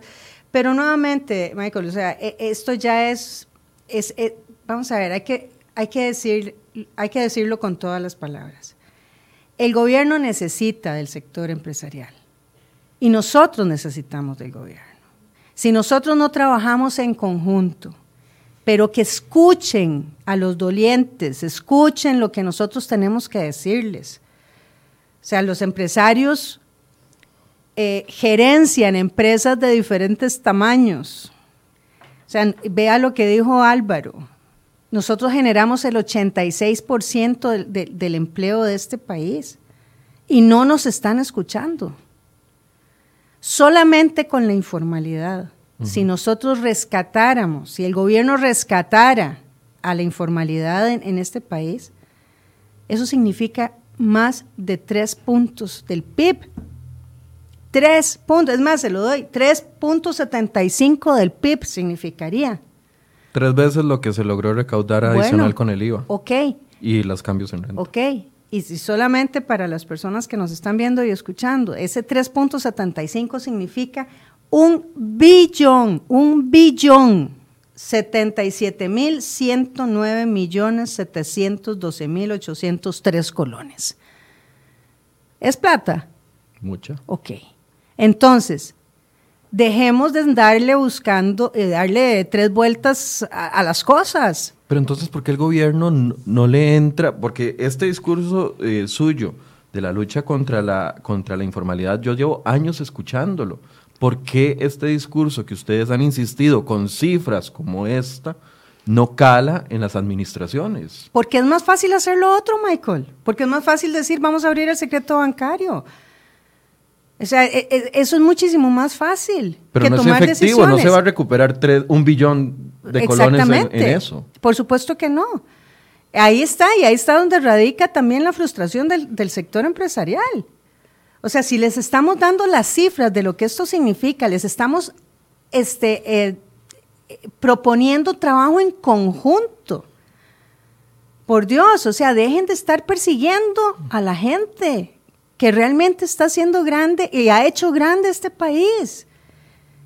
Pero nuevamente, Michael, o sea, e, esto ya es, e, vamos a ver, hay que, hay que decirlo con todas las palabras. El gobierno necesita del sector empresarial y nosotros necesitamos del gobierno. Si nosotros no trabajamos en conjunto, pero que escuchen a los dolientes, escuchen lo que nosotros tenemos que decirles. O sea, los empresarios eh, gerencian empresas de diferentes tamaños. O sea, vea lo que dijo Álvaro. Nosotros generamos el 86% del empleo de este país y no nos están escuchando. Solamente con la informalidad. Si nosotros rescatáramos, si el gobierno rescatara a la informalidad en, este país, eso significa más de tres puntos del PIB. Tres puntos, es más, se lo doy, 3.75 del PIB significaría. Tres veces lo que se logró recaudar adicional con el IVA. Ok. Y los cambios en renta. Ok. Y si solamente para las personas que nos están viendo y escuchando, ese 3.75 significa un billón, un billón, 77 mil 109 millones 712 mil 803 colones. ¿Es plata? Mucha. Ok. Entonces, dejemos de darle buscando, eh, darle tres vueltas a, las cosas. Pero entonces, ¿por qué el gobierno no, le entra? Porque este discurso eh, suyo de la lucha contra la, contra la informalidad, yo llevo años escuchándolo. ¿Por qué este discurso que ustedes han insistido con cifras como esta no cala en las administraciones? Porque es más fácil hacer lo otro, Michael. Porque es más fácil decir, vamos a abrir el secreto bancario. O sea, e, e, eso es muchísimo más fácil. Pero no es efectivo, no se va a recuperar un billón de colones en, eso. Por supuesto que no. Ahí está, y ahí está donde radica también la frustración del, sector empresarial. O sea, si les estamos dando las cifras de lo que esto significa, les estamos este, eh, proponiendo trabajo en conjunto. Por Dios, o sea, dejen de estar persiguiendo a la gente que realmente está haciendo grande y ha hecho grande este país.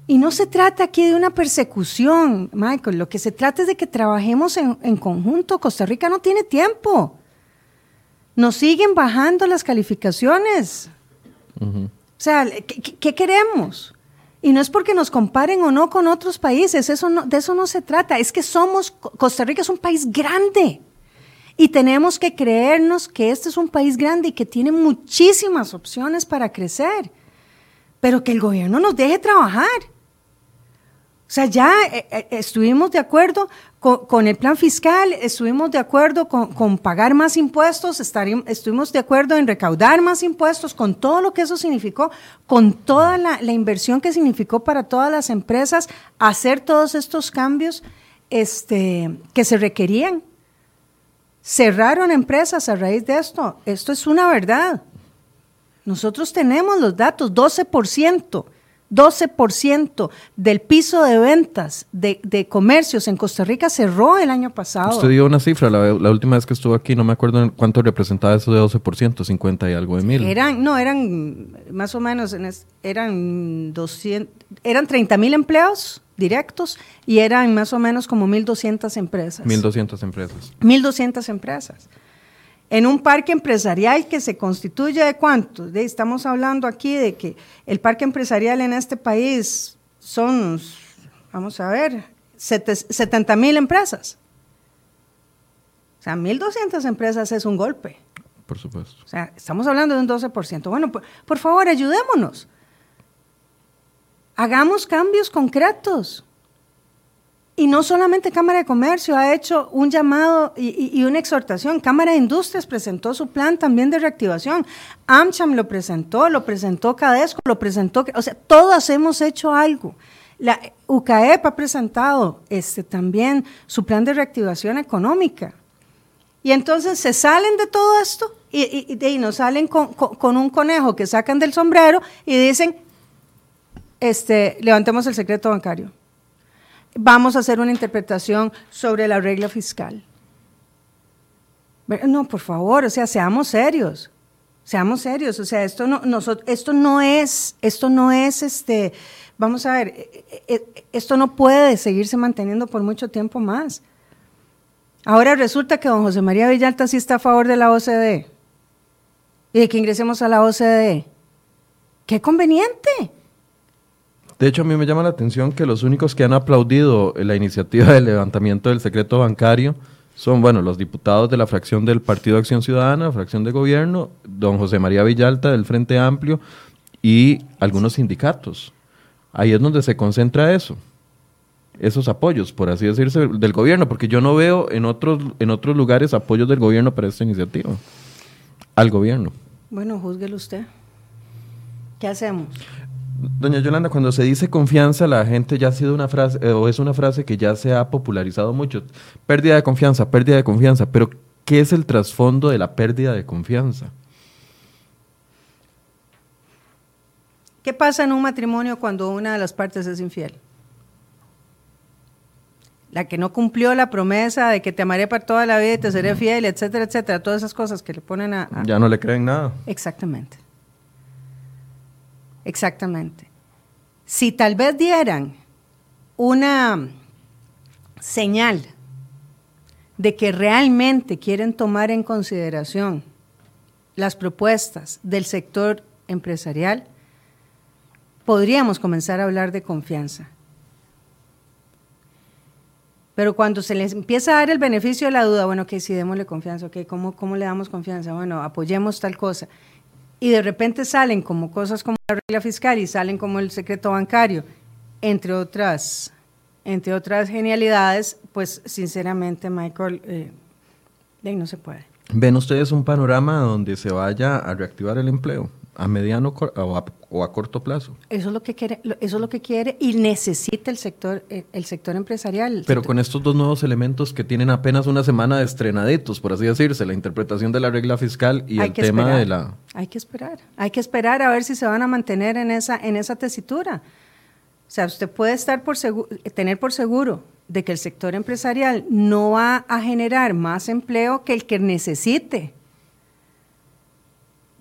Y no se trata aquí de una persecución, Michael, lo que se trata es de que trabajemos en, conjunto. Costa Rica no tiene tiempo. Nos siguen bajando las calificaciones. O sea, ¿qué, queremos? Y no es porque nos comparen o no con otros países, eso de eso no se trata. Es que somos, Costa Rica es un país grande. Y tenemos que creernos que este es un país grande y que tiene muchísimas opciones para crecer, pero que el gobierno nos deje trabajar. O sea, ya eh, eh, estuvimos de acuerdo con, el plan fiscal, estuvimos de acuerdo con, pagar más impuestos, estuvimos de acuerdo en recaudar más impuestos, con todo lo que eso significó, con toda la, la inversión que significó para todas las empresas, hacer todos estos cambios este, que se requerían. Cerraron empresas a raíz de esto. Esto es una verdad. Nosotros tenemos los datos, 12%. 12% del piso de ventas de, comercios en Costa Rica cerró el año pasado. Usted dio una cifra, la, última vez que estuvo aquí, no me acuerdo cuánto representaba eso de 12%, 50 y algo de mil. Eran, no, eran más o menos, eran 200, eran 30 mil empleos directos y eran más o menos como 1.200 empresas. 1.200 empresas. 1.200 empresas. En un parque empresarial que se constituye de cuántos? estamos hablando aquí de que el parque empresarial en este país son, vamos a ver, 70 mil empresas. O sea, 1.200 empresas es un golpe. Por supuesto. O sea, estamos hablando de un 12%. Bueno, por favor, ayudémonos. Hagamos cambios concretos. Y no solamente Cámara de Comercio ha hecho un llamado y, una exhortación. Cámara de Industrias presentó su plan también de reactivación. AmCham lo presentó, lo presentó Cadesco, lo presentó. O sea, todos hemos hecho algo. La UCAEP ha presentado este, también su plan de reactivación económica. Y entonces se salen de todo esto y, y, nos salen con, con, un conejo que sacan del sombrero y dicen, este, levantemos el secreto bancario. Vamos a hacer una interpretación sobre la regla fiscal. No, por favor, o sea, seamos serios. Seamos serios, o sea, esto no, esto no es, esto no es, este, vamos a ver, e, e, e, esto no puede seguirse manteniendo por mucho tiempo más. Ahora resulta que don José María Villalta sí está a favor de la OCDE y de que ingresemos a la OCDE. ¡Qué conveniente! De hecho, a mí me llama la atención que los únicos que han aplaudido la iniciativa del levantamiento del secreto bancario son, bueno, los diputados de la fracción del Partido Acción Ciudadana, fracción de gobierno, don José María Villalta del Frente Amplio y algunos sindicatos. Ahí es donde se concentra eso, esos apoyos, por así decirse, del gobierno, porque yo no veo en otros, en otros lugares apoyos del gobierno para esta iniciativa, al gobierno. Bueno, júzguelo usted. ¿Qué hacemos? Doña Yolanda, cuando se dice confianza, la gente ya ha sido una frase, eh, o es una frase que ya se ha popularizado mucho. Pérdida de confianza, pérdida de confianza. Pero, ¿qué es el trasfondo de la pérdida de confianza? ¿Qué pasa en un matrimonio cuando una de las partes es infiel? La que no cumplió la promesa de que te amaré para toda la vida y te seré fiel, etcétera, etcétera. Todas esas cosas que le ponen a... Ya no le creen nada. Exactamente. Exactamente. Si tal vez dieran una señal de que realmente quieren tomar en consideración las propuestas del sector empresarial, podríamos comenzar a hablar de confianza. Pero cuando se les empieza a dar el beneficio de la duda, bueno, que si démosle confianza, ok, ¿cómo, ¿cómo le damos confianza? Bueno, apoyemos tal cosa. Y de repente salen como cosas como la regla fiscal y salen como el secreto bancario, entre otras, entre otras genialidades, pues sinceramente, Michael, eh, no se puede. ¿Ven ustedes un panorama donde se vaya a reactivar el empleo? A mediano o a, corto plazo. Eso es lo que quiere, eso es lo que quiere y necesita el sector, el sector empresarial. Pero con estos dos nuevos elementos que tienen apenas una semana de estrenaditos, por así decirse, la interpretación de la regla fiscal y el tema de la. Hay que esperar, hay que esperar a ver si se van a mantener en esa, en esa tesitura. O sea, usted puede estar por tener por seguro de que el sector empresarial no va a generar más empleo que el que necesite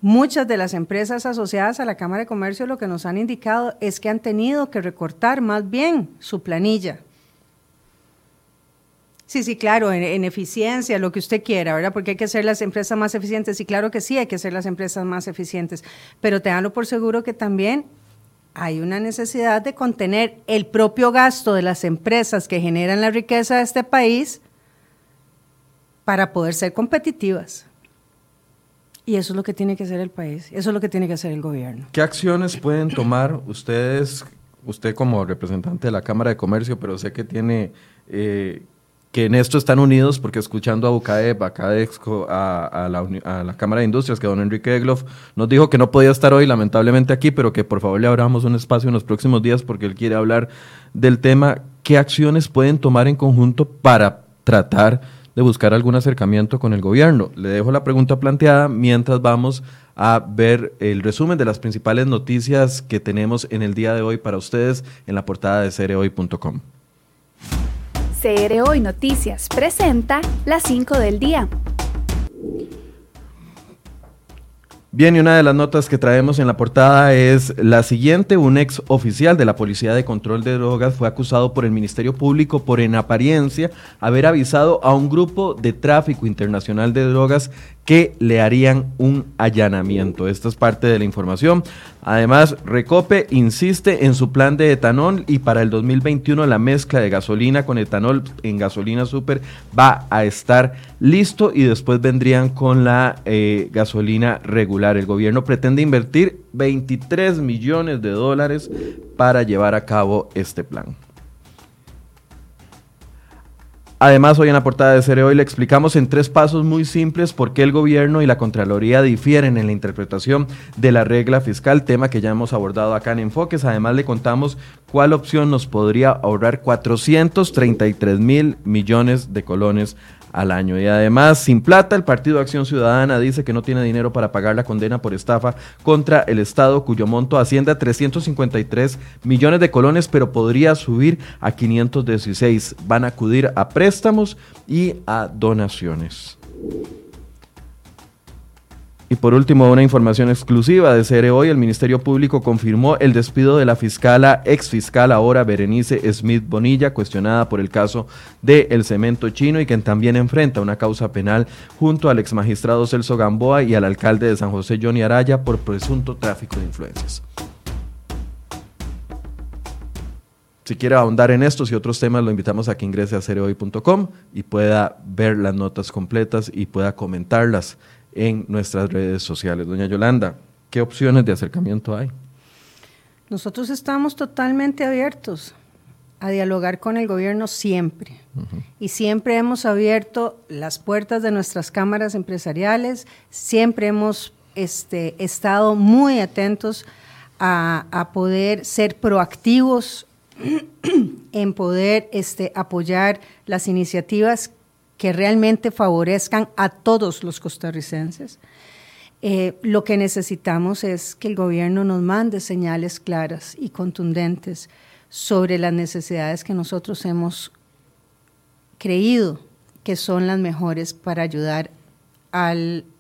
Muchas de las empresas asociadas a la Cámara de Comercio lo que nos han indicado es que han tenido que recortar más bien su planilla. Sí, sí, claro, en, eficiencia, lo que usted quiera, ¿verdad? Porque hay que hacer las empresas más eficientes. Y claro que sí, hay que hacer las empresas más eficientes. Pero tenganlo por seguro que también hay una necesidad de contener el propio gasto de las empresas que generan la riqueza de este país para poder ser competitivas. Y eso es lo que tiene que hacer el país, eso es lo que tiene que hacer el gobierno. ¿Qué acciones pueden tomar ustedes, usted como representante de la Cámara de Comercio, pero sé que tiene, eh, que en esto están unidos, porque escuchando a UCAEP, a CADEXCO, a, la, Cámara de Industrias, que don Enrique Egloff nos dijo que no podía estar hoy lamentablemente aquí, pero que por favor le abramos un espacio en los próximos días porque él quiere hablar del tema. ¿Qué acciones pueden tomar en conjunto para tratar de buscar algún acercamiento con el gobierno. Le dejo la pregunta planteada mientras vamos a ver el resumen de las principales noticias que tenemos en el día de hoy para ustedes en la portada de cereoy.com. CR Hoy Noticias presenta las 5 del día. Bien, y una de las notas que traemos en la portada es la siguiente. Un ex oficial de la Policía de Control de Drogas fue acusado por el Ministerio Público por en apariencia haber avisado a un grupo de tráfico internacional de drogas que le harían un allanamiento. Esta es parte de la información. Además, Recope insiste en su plan de etanol y para el 2021 la mezcla de gasolina con etanol en gasolina super va a estar listo y después vendrían con la eh, gasolina regular. El gobierno pretende invertir 23 millones de dólares para llevar a cabo este plan. Además, hoy en la portada de Cere Hoy le explicamos en tres pasos muy simples por qué el gobierno y la Contraloría difieren en la interpretación de la regla fiscal, tema que ya hemos abordado acá en Enfoques. Además, le contamos cuál opción nos podría ahorrar 433 mil millones de colones al año. Y además, sin plata, el Partido Acción Ciudadana dice que no tiene dinero para pagar la condena por estafa contra el Estado, cuyo monto asciende a 353 millones de colones, pero podría subir a 516. Van a acudir a préstamos y a donaciones. Y por último, una información exclusiva de CR Hoy, el Ministerio Público confirmó el despido de la fiscala, ex fiscal ahora Berenice Smith Bonilla, cuestionada por el caso del el cemento chino y quien también enfrenta una causa penal junto al ex magistrado Celso Gamboa y al alcalde de San José Johnny Araya por presunto tráfico de influencias. Si quiere ahondar en estos y otros temas, lo invitamos a que ingrese a cereoy.com y pueda ver las notas completas y pueda comentarlas en nuestras redes sociales. Doña Yolanda, ¿qué opciones de acercamiento hay? Nosotros estamos totalmente abiertos a dialogar con el gobierno siempre. Y siempre hemos abierto las puertas de nuestras cámaras empresariales, siempre hemos este, estado muy atentos a, a, poder ser proactivos en poder este, apoyar las iniciativas que realmente favorezcan a todos los costarricenses. Eh, lo que necesitamos es que el gobierno nos mande señales claras y contundentes sobre las necesidades que nosotros hemos creído que son las mejores para ayudar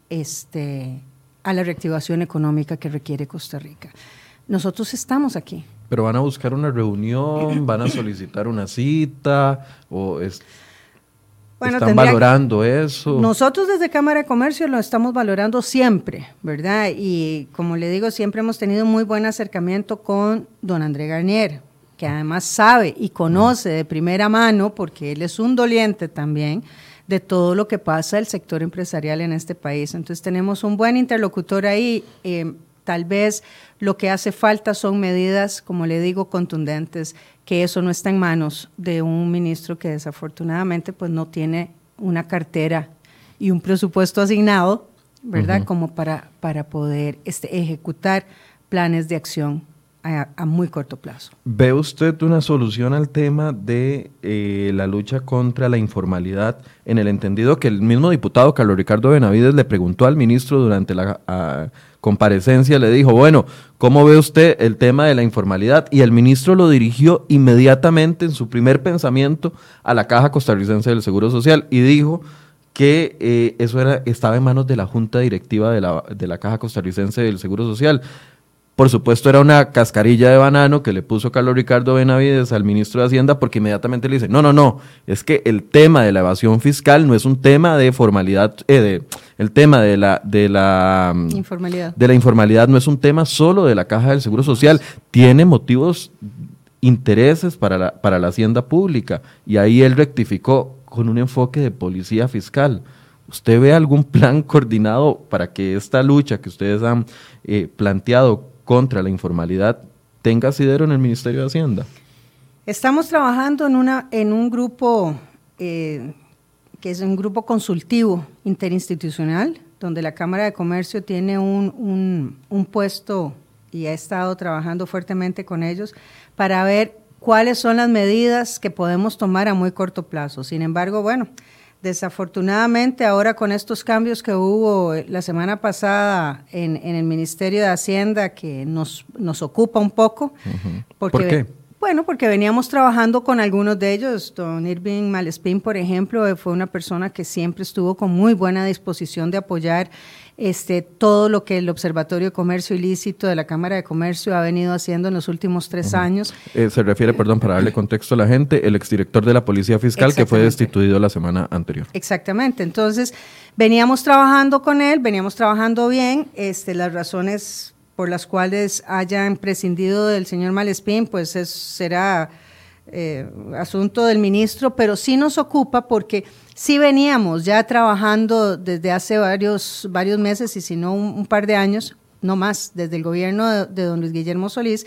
este, a la reactivación económica que requiere Costa Rica. Nosotros estamos aquí. Pero van a buscar una reunión, van a solicitar una cita o es ¿Están valorando eso? Nosotros desde Cámara de Comercio lo estamos valorando siempre, ¿verdad? Y como le digo, siempre hemos tenido muy buen acercamiento con don André Garnier, que además sabe y conoce de primera mano, porque él es un doliente también, de todo lo que pasa el sector empresarial en este país. Entonces tenemos un buen interlocutor ahí. Eh, tal vez lo que hace falta son medidas, como le digo, contundentes, que eso no está en manos de un ministro que desafortunadamente pues no tiene una cartera y un presupuesto asignado, ¿verdad? Como para, para poder este, ejecutar planes de acción a, muy corto plazo. ¿Ve usted una solución al tema de eh, la lucha contra la informalidad en el entendido que el mismo diputado Carlos Ricardo Benavides le preguntó al ministro durante la comparecencia, le dijo, bueno, ¿cómo ve usted el tema de la informalidad? Y el ministro lo dirigió inmediatamente en su primer pensamiento a la Caja Costarricense del Seguro Social y dijo que eh, eso era, estaba en manos de la Junta Directiva de la, de la Caja Costarricense del Seguro Social. Por supuesto, era una cascarilla de banano que le puso Carlos Ricardo Benavides al ministro de Hacienda porque inmediatamente le dice, no, no, no, es que el tema de la evasión fiscal no es un tema de formalidad, eh, de, el tema de la, de la mm, informalidad. de la informalidad no es un tema solo de la Caja del Seguro Social, tiene motivos, intereses para la, para la Hacienda Pública. Y ahí él rectificó con un enfoque de policía fiscal. ¿Usted ve algún plan coordinado para que esta lucha que ustedes han eh, planteado contra la informalidad tenga asidero en el Ministerio de Hacienda? Estamos trabajando en, una, en un grupo eh, que es un grupo consultivo interinstitucional, donde la Cámara de Comercio tiene un, un puesto y ha estado trabajando fuertemente con ellos para ver cuáles son las medidas que podemos tomar a muy corto plazo. Sin embargo, bueno, Desafortunadamente, ahora con estos cambios que hubo la semana pasada en, el Ministerio de Hacienda, que nos, nos ocupa un poco, porque, ¿Por qué? Bueno, porque veníamos trabajando con algunos de ellos. Don Irving Malespín, por ejemplo, fue una persona que siempre estuvo con muy buena disposición de apoyar este, todo lo que el Observatorio de Comercio Ilícito de la Cámara de Comercio ha venido haciendo en los últimos tres años. Eh, se refiere, perdón, para darle contexto a la gente, el exdirector de la Policía Fiscal que fue destituido la semana anterior. Exactamente. Entonces, veníamos trabajando con él, veníamos trabajando bien. Este, las razones por las cuales hayan prescindido del señor Malespín, pues es, será eh, asunto del ministro, pero sí nos ocupa porque sí veníamos ya trabajando desde hace varios, varios meses y si no un, par de años, no más, desde el gobierno de, don Luis Guillermo Solís,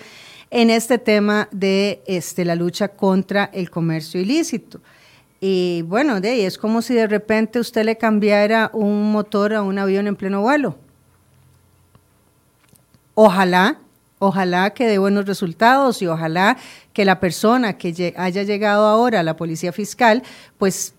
en este tema de este, la lucha contra el comercio ilícito. Y bueno, de ahí es como si de repente usted le cambiara un motor a un avión en pleno vuelo. Ojalá, ojalá que dé buenos resultados y ojalá que la persona que haya llegado ahora a la policía fiscal, pues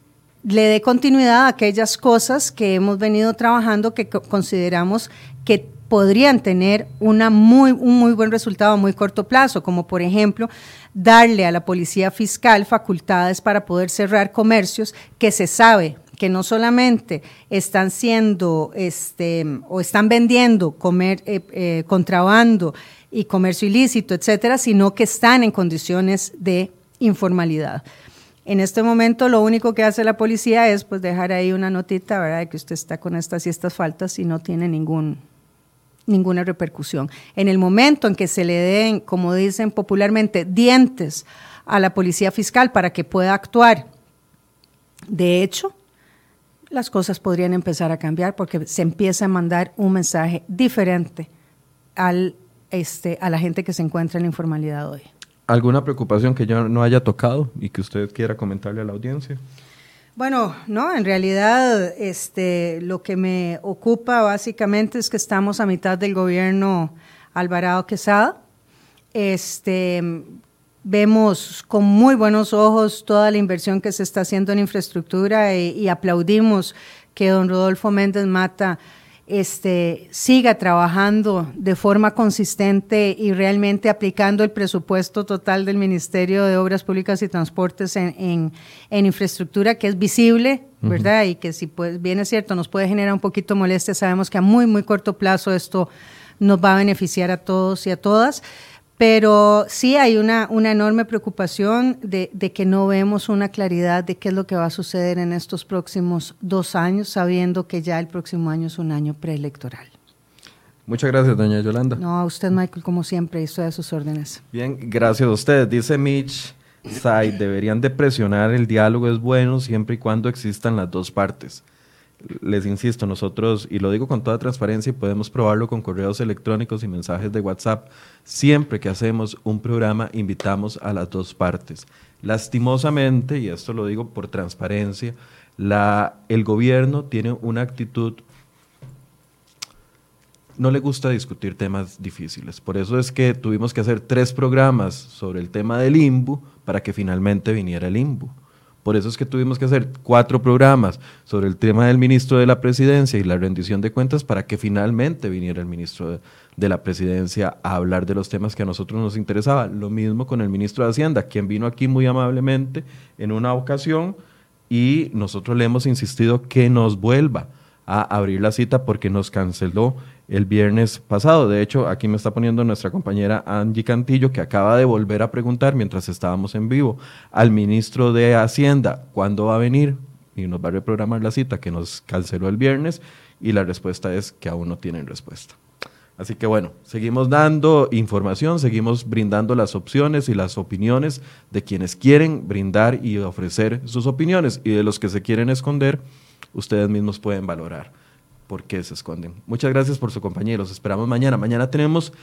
le dé continuidad a aquellas cosas que hemos venido trabajando que consideramos que podrían tener una muy, un muy buen resultado a muy corto plazo, como por ejemplo darle a la policía fiscal facultades para poder cerrar comercios que se sabe que no solamente están siendo este, o están vendiendo comer, eh, eh, contrabando y comercio ilícito, etcétera, sino que están en condiciones de informalidad. En este momento lo único que hace la policía es pues dejar ahí una notita, ¿verdad?, de que usted está con estas y estas faltas y no tiene ningún, ninguna repercusión. En el momento en que se le den, como dicen popularmente, dientes a la policía fiscal para que pueda actuar, de hecho, las cosas podrían empezar a cambiar porque se empieza a mandar un mensaje diferente al, este, a la gente que se encuentra en la informalidad hoy. ¿Alguna preocupación que yo no haya tocado y que usted quiera comentarle a la audiencia? Bueno, no, en realidad este, lo que me ocupa básicamente es que estamos a mitad del gobierno Alvarado Quesada. Este, vemos con muy buenos ojos toda la inversión que se está haciendo en infraestructura y, aplaudimos que don Rodolfo Méndez Mata este, siga trabajando de forma consistente y realmente aplicando el presupuesto total del Ministerio de Obras Públicas y Transportes en, infraestructura que es visible, ¿verdad? Y que si pues, bien es cierto, nos puede generar un poquito molestia, sabemos que a muy, muy corto plazo esto nos va a beneficiar a todos y a todas Pero sí hay una, una enorme preocupación de, de, que no vemos una claridad de qué es lo que va a suceder en estos próximos dos años, sabiendo que ya el próximo año es un año preelectoral. Muchas gracias, doña Yolanda. No, a usted, Michael, como siempre, estoy a sus órdenes. Bien, gracias a usted. Dice Mitch Sai, deberían de presionar, el diálogo es bueno siempre y cuando existan las dos partes les insisto, nosotros, y lo digo con toda transparencia, y podemos probarlo con correos electrónicos y mensajes de WhatsApp, siempre que hacemos un programa invitamos a las dos partes. Lastimosamente, y esto lo digo por transparencia, la, el gobierno tiene una actitud, no le gusta discutir temas difíciles. Por eso es que tuvimos que hacer tres programas sobre el tema del IMBU para que finalmente viniera el IMBU. Por eso es que tuvimos que hacer cuatro programas sobre el tema del ministro de la presidencia y la rendición de cuentas para que finalmente viniera el ministro de, la presidencia a hablar de los temas que a nosotros nos interesaban. Lo mismo con el ministro de Hacienda, quien vino aquí muy amablemente en una ocasión y nosotros le hemos insistido que nos vuelva a abrir la cita porque nos canceló el viernes pasado. De hecho, aquí me está poniendo nuestra compañera Angie Cantillo, que acaba de volver a preguntar mientras estábamos en vivo al ministro de Hacienda cuándo va a venir y nos va a reprogramar la cita que nos canceló el viernes y la respuesta es que aún no tienen respuesta. Así que bueno, seguimos dando información, seguimos brindando las opciones y las opiniones de quienes quieren brindar y ofrecer sus opiniones y de los que se quieren esconder, ustedes mismos pueden valorar por qué se esconden. Muchas gracias por su compañía. Los esperamos mañana. Mañana tenemos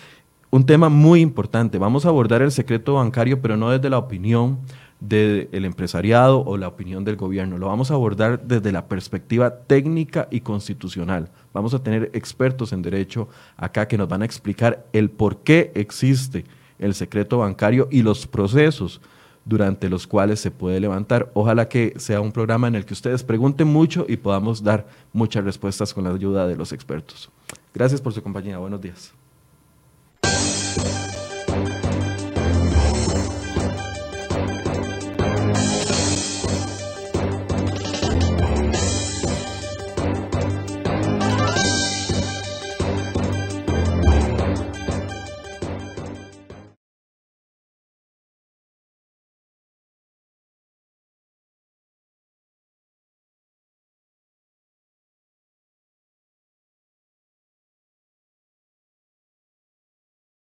un tema muy importante. Vamos a abordar el secreto bancario, pero no desde la opinión del empresariado o la opinión del gobierno. Lo vamos a abordar desde la perspectiva técnica y constitucional. Vamos a tener expertos en derecho acá que nos van a explicar el por qué existe el secreto bancario y los procesos durante los cuales se puede levantar. Ojalá que sea un programa en el que ustedes pregunten mucho y podamos dar muchas respuestas con la ayuda de los expertos. Gracias por su compañía. Buenos días.